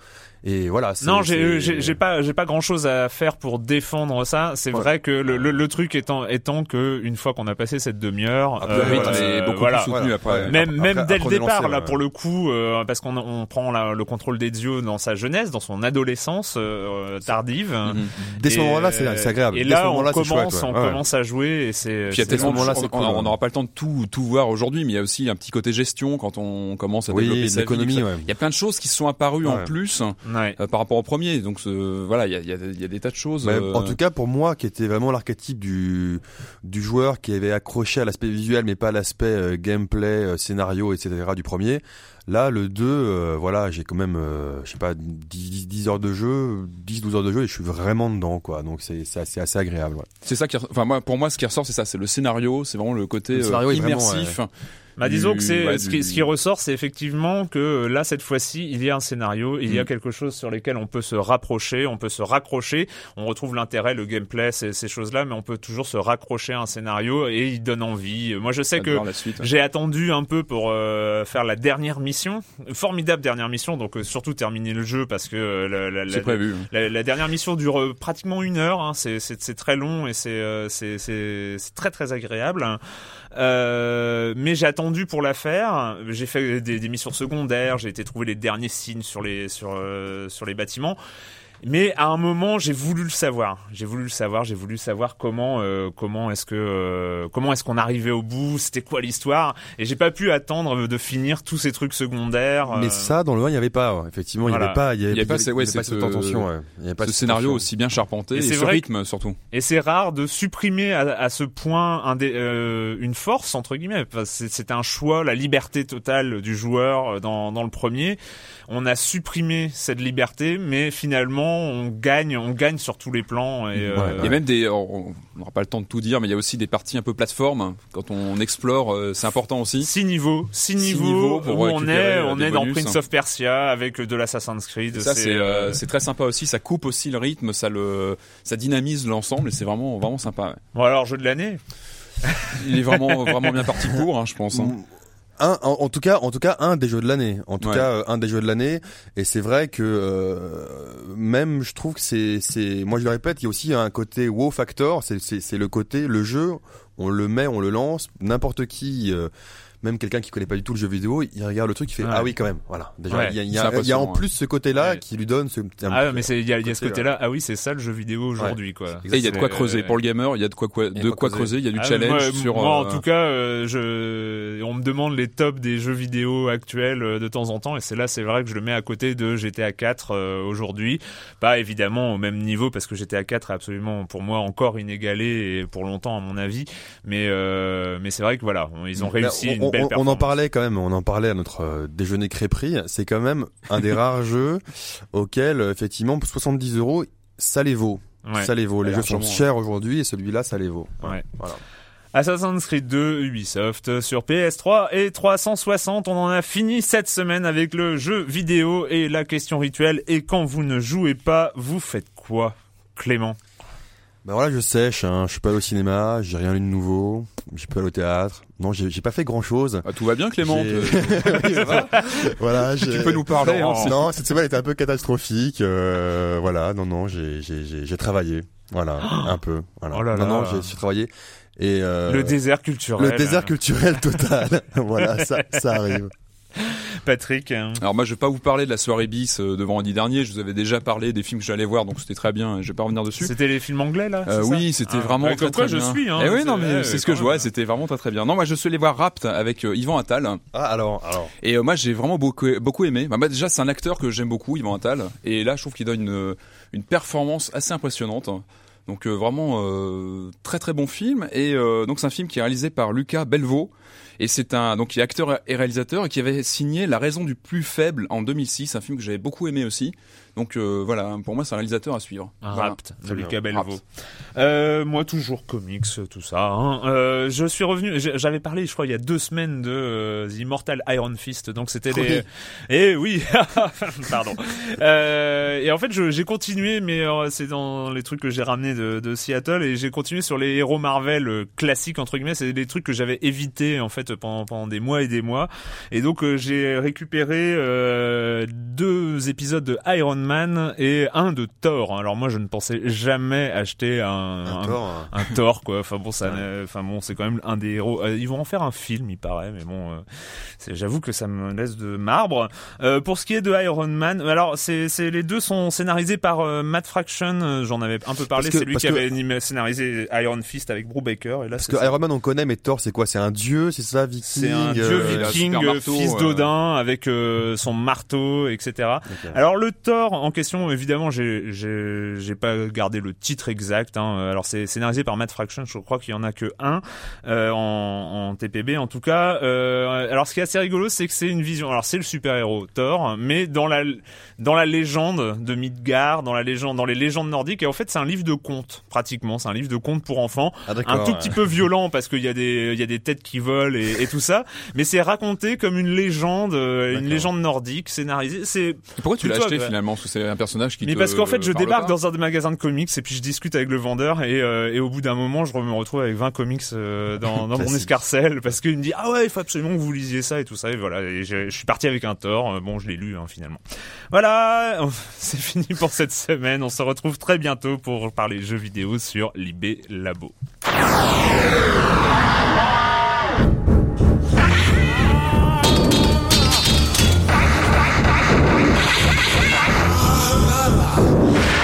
Speaker 2: Et voilà.
Speaker 1: Non, j'ai
Speaker 2: c'est-
Speaker 1: j'ai j'ai pas j'ai pas grand chose à faire pour défendre ça. C'est
Speaker 2: Ouais.
Speaker 1: vrai que le, le, le truc étant étant que une fois qu'on a passé cette demi-heure, euh,
Speaker 2: voilà,
Speaker 3: est beaucoup
Speaker 1: voilà.
Speaker 3: plus soutenu
Speaker 2: Voilà.
Speaker 3: après.
Speaker 1: Même,
Speaker 2: Après-
Speaker 1: même dès le
Speaker 2: après,
Speaker 1: départ,
Speaker 2: lancé,
Speaker 1: là,
Speaker 2: ouais.
Speaker 1: pour le coup, euh, parce qu'on on prend la- le contrôle d'Ezio dans sa jeunesse, dans son adolescence euh, tardive.
Speaker 3: Mhm.
Speaker 2: Dès ce
Speaker 1: Et,
Speaker 2: moment-là,
Speaker 1: euh,
Speaker 2: c'est, c'est agréable.
Speaker 1: Et
Speaker 2: Dès ce
Speaker 1: là, on
Speaker 2: moment-là, c'est
Speaker 1: commence,
Speaker 2: chouette, ouais.
Speaker 1: on commence à jouer et c'est.
Speaker 3: Puis tellement de
Speaker 2: moment-là,
Speaker 3: on
Speaker 2: cool,
Speaker 3: on
Speaker 2: ouais.
Speaker 3: n'aura pas le temps de tout tout voir aujourd'hui, mais il y a aussi un petit côté gestion quand on commence à développer
Speaker 2: l'économie.
Speaker 3: Il y a plein de choses qui sont apparues en plus
Speaker 1: Ouais.
Speaker 3: euh, par rapport au premier. Donc ce- voilà, il y a, il y, a, il y a des tas de choses.
Speaker 2: Mais
Speaker 3: euh,
Speaker 2: En tout cas, pour moi, qui était vraiment l'archétype du du joueur qui avait accroché à l'aspect visuel, mais pas à l'aspect euh, gameplay, euh, scénario, etc. du premier. Là, le 2, euh, voilà, j'ai quand même, euh, je sais pas, 10, 10 heures de jeu, 10-12 heures de jeu, et je suis vraiment dedans, quoi. Donc c'est c'est assez, assez agréable. Ouais.
Speaker 3: c'est ça qui, enfin moi, pour moi, ce qui ressort, c'est ça, c'est le scénario, c'est vraiment le côté
Speaker 2: Le
Speaker 3: euh,
Speaker 2: vraiment,
Speaker 3: immersif.
Speaker 1: Bah, disons que c'est
Speaker 3: ouais,
Speaker 1: ce,
Speaker 3: du-
Speaker 1: qui, ce qui ressort, c'est effectivement que là cette fois-ci, il y a un scénario, il y a
Speaker 3: Mm.
Speaker 1: quelque chose sur lequel on peut se rapprocher, on peut se raccrocher, on retrouve l'intérêt, le gameplay, ces, ces choses-là, mais on peut toujours se raccrocher à un scénario et il donne envie. Moi, je sais que
Speaker 3: suite.
Speaker 1: j'ai attendu un peu pour euh, faire la dernière mission, formidable dernière mission, donc euh, surtout terminer le jeu parce que euh, la, la-
Speaker 3: C'est
Speaker 1: la-
Speaker 3: prévu.
Speaker 1: la, dernière mission dure euh, pratiquement une heure. Hein. C'est, c'est, c'est très long et c'est, euh, c'est, c'est très très agréable. Euh, mais j'ai attendu pour la faire. J'ai fait des, missions secondaires. J'ai été trouver les derniers signes sur les sur euh, sur les bâtiments. Mais à un moment, j'ai voulu le savoir. J'ai voulu le savoir. J'ai voulu savoir comment euh, comment est-ce que euh, comment est-ce qu'on arrivait au bout. C'était quoi l'histoire Et j'ai pas pu attendre de finir tous ces trucs secondaires.
Speaker 2: Mais
Speaker 1: euh,
Speaker 2: ça, dans le 1, il n'y avait pas. ouais. Effectivement, il n'y
Speaker 1: Voilà.
Speaker 2: avait pas. Il y avait,
Speaker 3: avait pas
Speaker 2: il y
Speaker 3: ces-
Speaker 2: avait
Speaker 3: ouais,
Speaker 2: pas
Speaker 3: cette, euh,
Speaker 2: ouais. Il y avait pas
Speaker 3: Ce scénario
Speaker 2: tension.
Speaker 3: aussi bien charpenté
Speaker 1: Et
Speaker 3: et,
Speaker 1: c'est
Speaker 3: ce
Speaker 1: vrai
Speaker 3: rythme surtout.
Speaker 1: Et c'est rare de supprimer à, à ce point un des- euh, une force entre guillemets. C'est- C'était un choix, la liberté totale du joueur euh, dans, dans le premier. On a supprimé cette liberté, mais finalement on gagne, on gagne sur tous les plans. Et, euh,
Speaker 3: Il y a même des, on n'aura pas le temps de tout dire, mais il y a aussi des parties un peu plateforme. Quand on explore, euh, c'est important aussi.
Speaker 1: Six niveaux, six,
Speaker 3: Six
Speaker 1: niveaux,
Speaker 3: niveaux pour
Speaker 1: où on est,
Speaker 3: euh,
Speaker 1: on est dans. Prince of Persia avec de l'Assassin's Creed.
Speaker 3: Et ça c'est
Speaker 1: euh,
Speaker 3: euh, c'est très sympa aussi. Ça coupe aussi le rythme, ça le, ça dynamise l'ensemble et c'est vraiment vraiment sympa. ouais.
Speaker 1: Bon alors jeu de l'année.
Speaker 3: Il est vraiment vraiment bien parti pour, hein, je pense. hein.
Speaker 2: Un, en, en tout cas, en tout cas, un des jeux de l'année. En tout
Speaker 3: Ouais.
Speaker 2: cas, euh, un des jeux de l'année. Et c'est vrai que euh, même, je trouve que c'est, c'est, moi je le répète, il y a aussi un côté wow factor. C'est, c'est, c'est le côté, le jeu, on le met, on le lance, n'importe qui. euh, même quelqu'un qui connaît pas du tout le jeu vidéo, il regarde le truc, il fait
Speaker 1: Ouais.
Speaker 2: ah oui quand même, voilà. Déjà,
Speaker 1: Ouais.
Speaker 2: il y a, il y
Speaker 3: C'est
Speaker 2: a- il y a
Speaker 3: impressionnant,
Speaker 2: en plus ce côté-là
Speaker 1: Ouais.
Speaker 2: qui lui donne ce. un-
Speaker 1: Ah, mais c'est- il y a, il y a ce
Speaker 2: côté,
Speaker 1: côté-là. Ah oui, c'est ça le jeu vidéo aujourd'hui, quoi.
Speaker 3: Et il y a de quoi creuser pour le gamer, il y a de quoi, de quoi creuser, il y a du
Speaker 1: Ah,
Speaker 3: challenge
Speaker 1: moi,
Speaker 3: sur.
Speaker 1: moi, en
Speaker 3: euh,
Speaker 1: tout cas, euh, je, on me demande les tops des jeux vidéo actuels euh, de temps en temps, et c'est là, c'est vrai que je le mets à côté de GTA 4 euh, aujourd'hui. Pas évidemment au même niveau parce que GTA 4 est absolument pour moi encore inégalé et pour longtemps à mon avis. Mais euh, mais c'est vrai que voilà, on- ils ont réussi
Speaker 2: on,
Speaker 1: une
Speaker 2: on- en parlait quand même, on en parlait à notre euh, déjeuner crêperie. C'est quand même un des rares jeux auxquels, euh, effectivement, pour 70 euros, ça les vaut.
Speaker 1: Ouais.
Speaker 2: Ça les vaut. Les jeux sont chers aujourd'hui et celui-là, ça les vaut.
Speaker 1: Ouais.
Speaker 2: Voilà.
Speaker 1: Assassin's Creed 2 Ubisoft sur PS3 et 360. On en a fini cette semaine avec le jeu vidéo et la question rituelle. Et quand vous ne jouez pas, vous faites quoi, Clément?
Speaker 2: Ben voilà, je sèche. Hein. Je suis pas allé au cinéma, j'ai rien lu de nouveau. J'ai pas allé au théâtre. Non, j'ai j'ai pas fait grand chose.
Speaker 3: ah, tout va bien Clément.
Speaker 2: J'ai- voilà,
Speaker 3: tu peux nous parler. hein,
Speaker 2: Non,
Speaker 3: c'est-
Speaker 2: non, cette semaine était un peu catastrophique. Euh, voilà, non, non, j'ai, j'ai, j'ai, j'ai travaillé. Voilà, un peu. Voilà.
Speaker 1: Oh là
Speaker 2: non,
Speaker 1: là.
Speaker 2: non, j'ai, j'ai travaillé. Et euh,
Speaker 1: Le désert culturel.
Speaker 2: le désert culturel total. voilà, ça, ça arrive.
Speaker 1: Patrick. hein.
Speaker 3: Alors moi je vais pas vous parler de la soirée bis euh, de vendredi dernier, je vous avais déjà parlé des films que j'allais voir donc c'était très bien, je vais pas revenir dessus.
Speaker 1: C'était les films anglais là
Speaker 3: Euh, oui, c'était
Speaker 1: Ah,
Speaker 3: vraiment très
Speaker 1: comme quoi
Speaker 3: très
Speaker 1: je
Speaker 3: bien.
Speaker 1: suis. Hein,
Speaker 3: Eh oui,
Speaker 1: C'est-
Speaker 3: non mais c'est ce que je vois, c'était vraiment très très bien. Non, moi je suis allé voir Rapt avec euh, Yvan Attal
Speaker 2: Ah, alors, alors.
Speaker 3: et euh, moi j'ai vraiment beaucoup beaucoup aimé. Bah, déjà c'est un acteur que j'aime beaucoup, Yvan Attal et là je trouve qu'il donne une une performance assez impressionnante. Donc euh, vraiment euh, très très bon film et euh, donc c'est un film qui est réalisé par Lucas Belvaux et c'est un donc est acteur et réalisateur et qui avait signé La raison du plus faible en 2006, un film que j'avais beaucoup aimé aussi. Donc euh, voilà, pour moi c'est un réalisateur à suivre.
Speaker 1: Rapt. Lucas Belvaux. Euh, moi toujours comics, tout ça. hein. Euh, je suis revenu. J'avais parlé, je crois, il y a deux semaines de euh, The Immortal Iron Fist. Donc c'était les. Eh oui, pardon. Euh, et en fait, j'ai continué, mais c'est dans les trucs que j'ai ramenés de, de Seattle et j'ai continué sur les héros Marvel classiques entre guillemets. C'est des trucs que j'avais évité en fait pendant, pendant des mois et des mois. Et donc euh, j'ai récupéré euh, deux épisodes de Iron Man et un de Thor. Alors moi, je ne pensais jamais acheter un,
Speaker 2: Un
Speaker 1: un-
Speaker 2: hein.
Speaker 1: Thor quoi. Enfin bon, ça, n'est- enfin bon, c'est quand même un des héros. Euh, ils vont en faire un film, il paraît, mais bon, euh, c'est- j'avoue que ça me laisse de marbre. Euh, pour ce qui est de Iron Man, alors c'est, les deux sont scénarisés par euh, Matt Fraction. J'en avais un peu parlé. C'est lui qui avait animé- scénarisé Iron Fist avec Brubaker. Et là,
Speaker 2: Parce que
Speaker 1: ça.
Speaker 2: Iron Man on connaît, mais Thor c'est quoi? C'est un dieu, c'est ça, viking
Speaker 1: C'est un dieu viking,
Speaker 3: marteau,
Speaker 1: fils d'Odin, avec son marteau, etc. Alors le Thor en question, évidemment, j'ai j'ai j'ai pas gardé le titre exact. Hein. Alors c'est scénarisé par Matt Fraction, je crois qu'il y en a que un euh, en, en TPB en tout cas. Euh, alors ce qui est assez rigolo, c'est que c'est une vision. Alors c'est le super héros Thor, mais dans la dans la légende de Midgard, dans la légende, dans les légendes nordiques. Et en fait, c'est un livre de contes pratiquement. C'est un livre de contes pour enfants
Speaker 2: Ah,
Speaker 1: un tout
Speaker 2: ouais.
Speaker 1: petit peu violent parce qu'il y a des il y a des têtes qui volent et, et tout ça mais c'est raconté comme une légende euh, une légende nordique scénarisée c'est
Speaker 3: Pourquoi tu l'as acheté finalement C'est un personnage qui
Speaker 1: mais
Speaker 3: te
Speaker 1: parce qu'en fait je débarque dans un magasin de comics et puis je discute avec le vendeur et, euh, et au bout d'un moment je me retrouve avec 20 comics euh, dans, dans mon escarcelle parce qu'il me dit ah ouais il faut absolument que vous lisiez ça et tout ça. Et voilà. Et je, je suis parti avec un tort. Euh, bon je l'ai lu hein, finalement. Voilà. C'est fini pour cette semaine. On se retrouve très bientôt pour parler jeux vidéo sur Libé Labo Ah!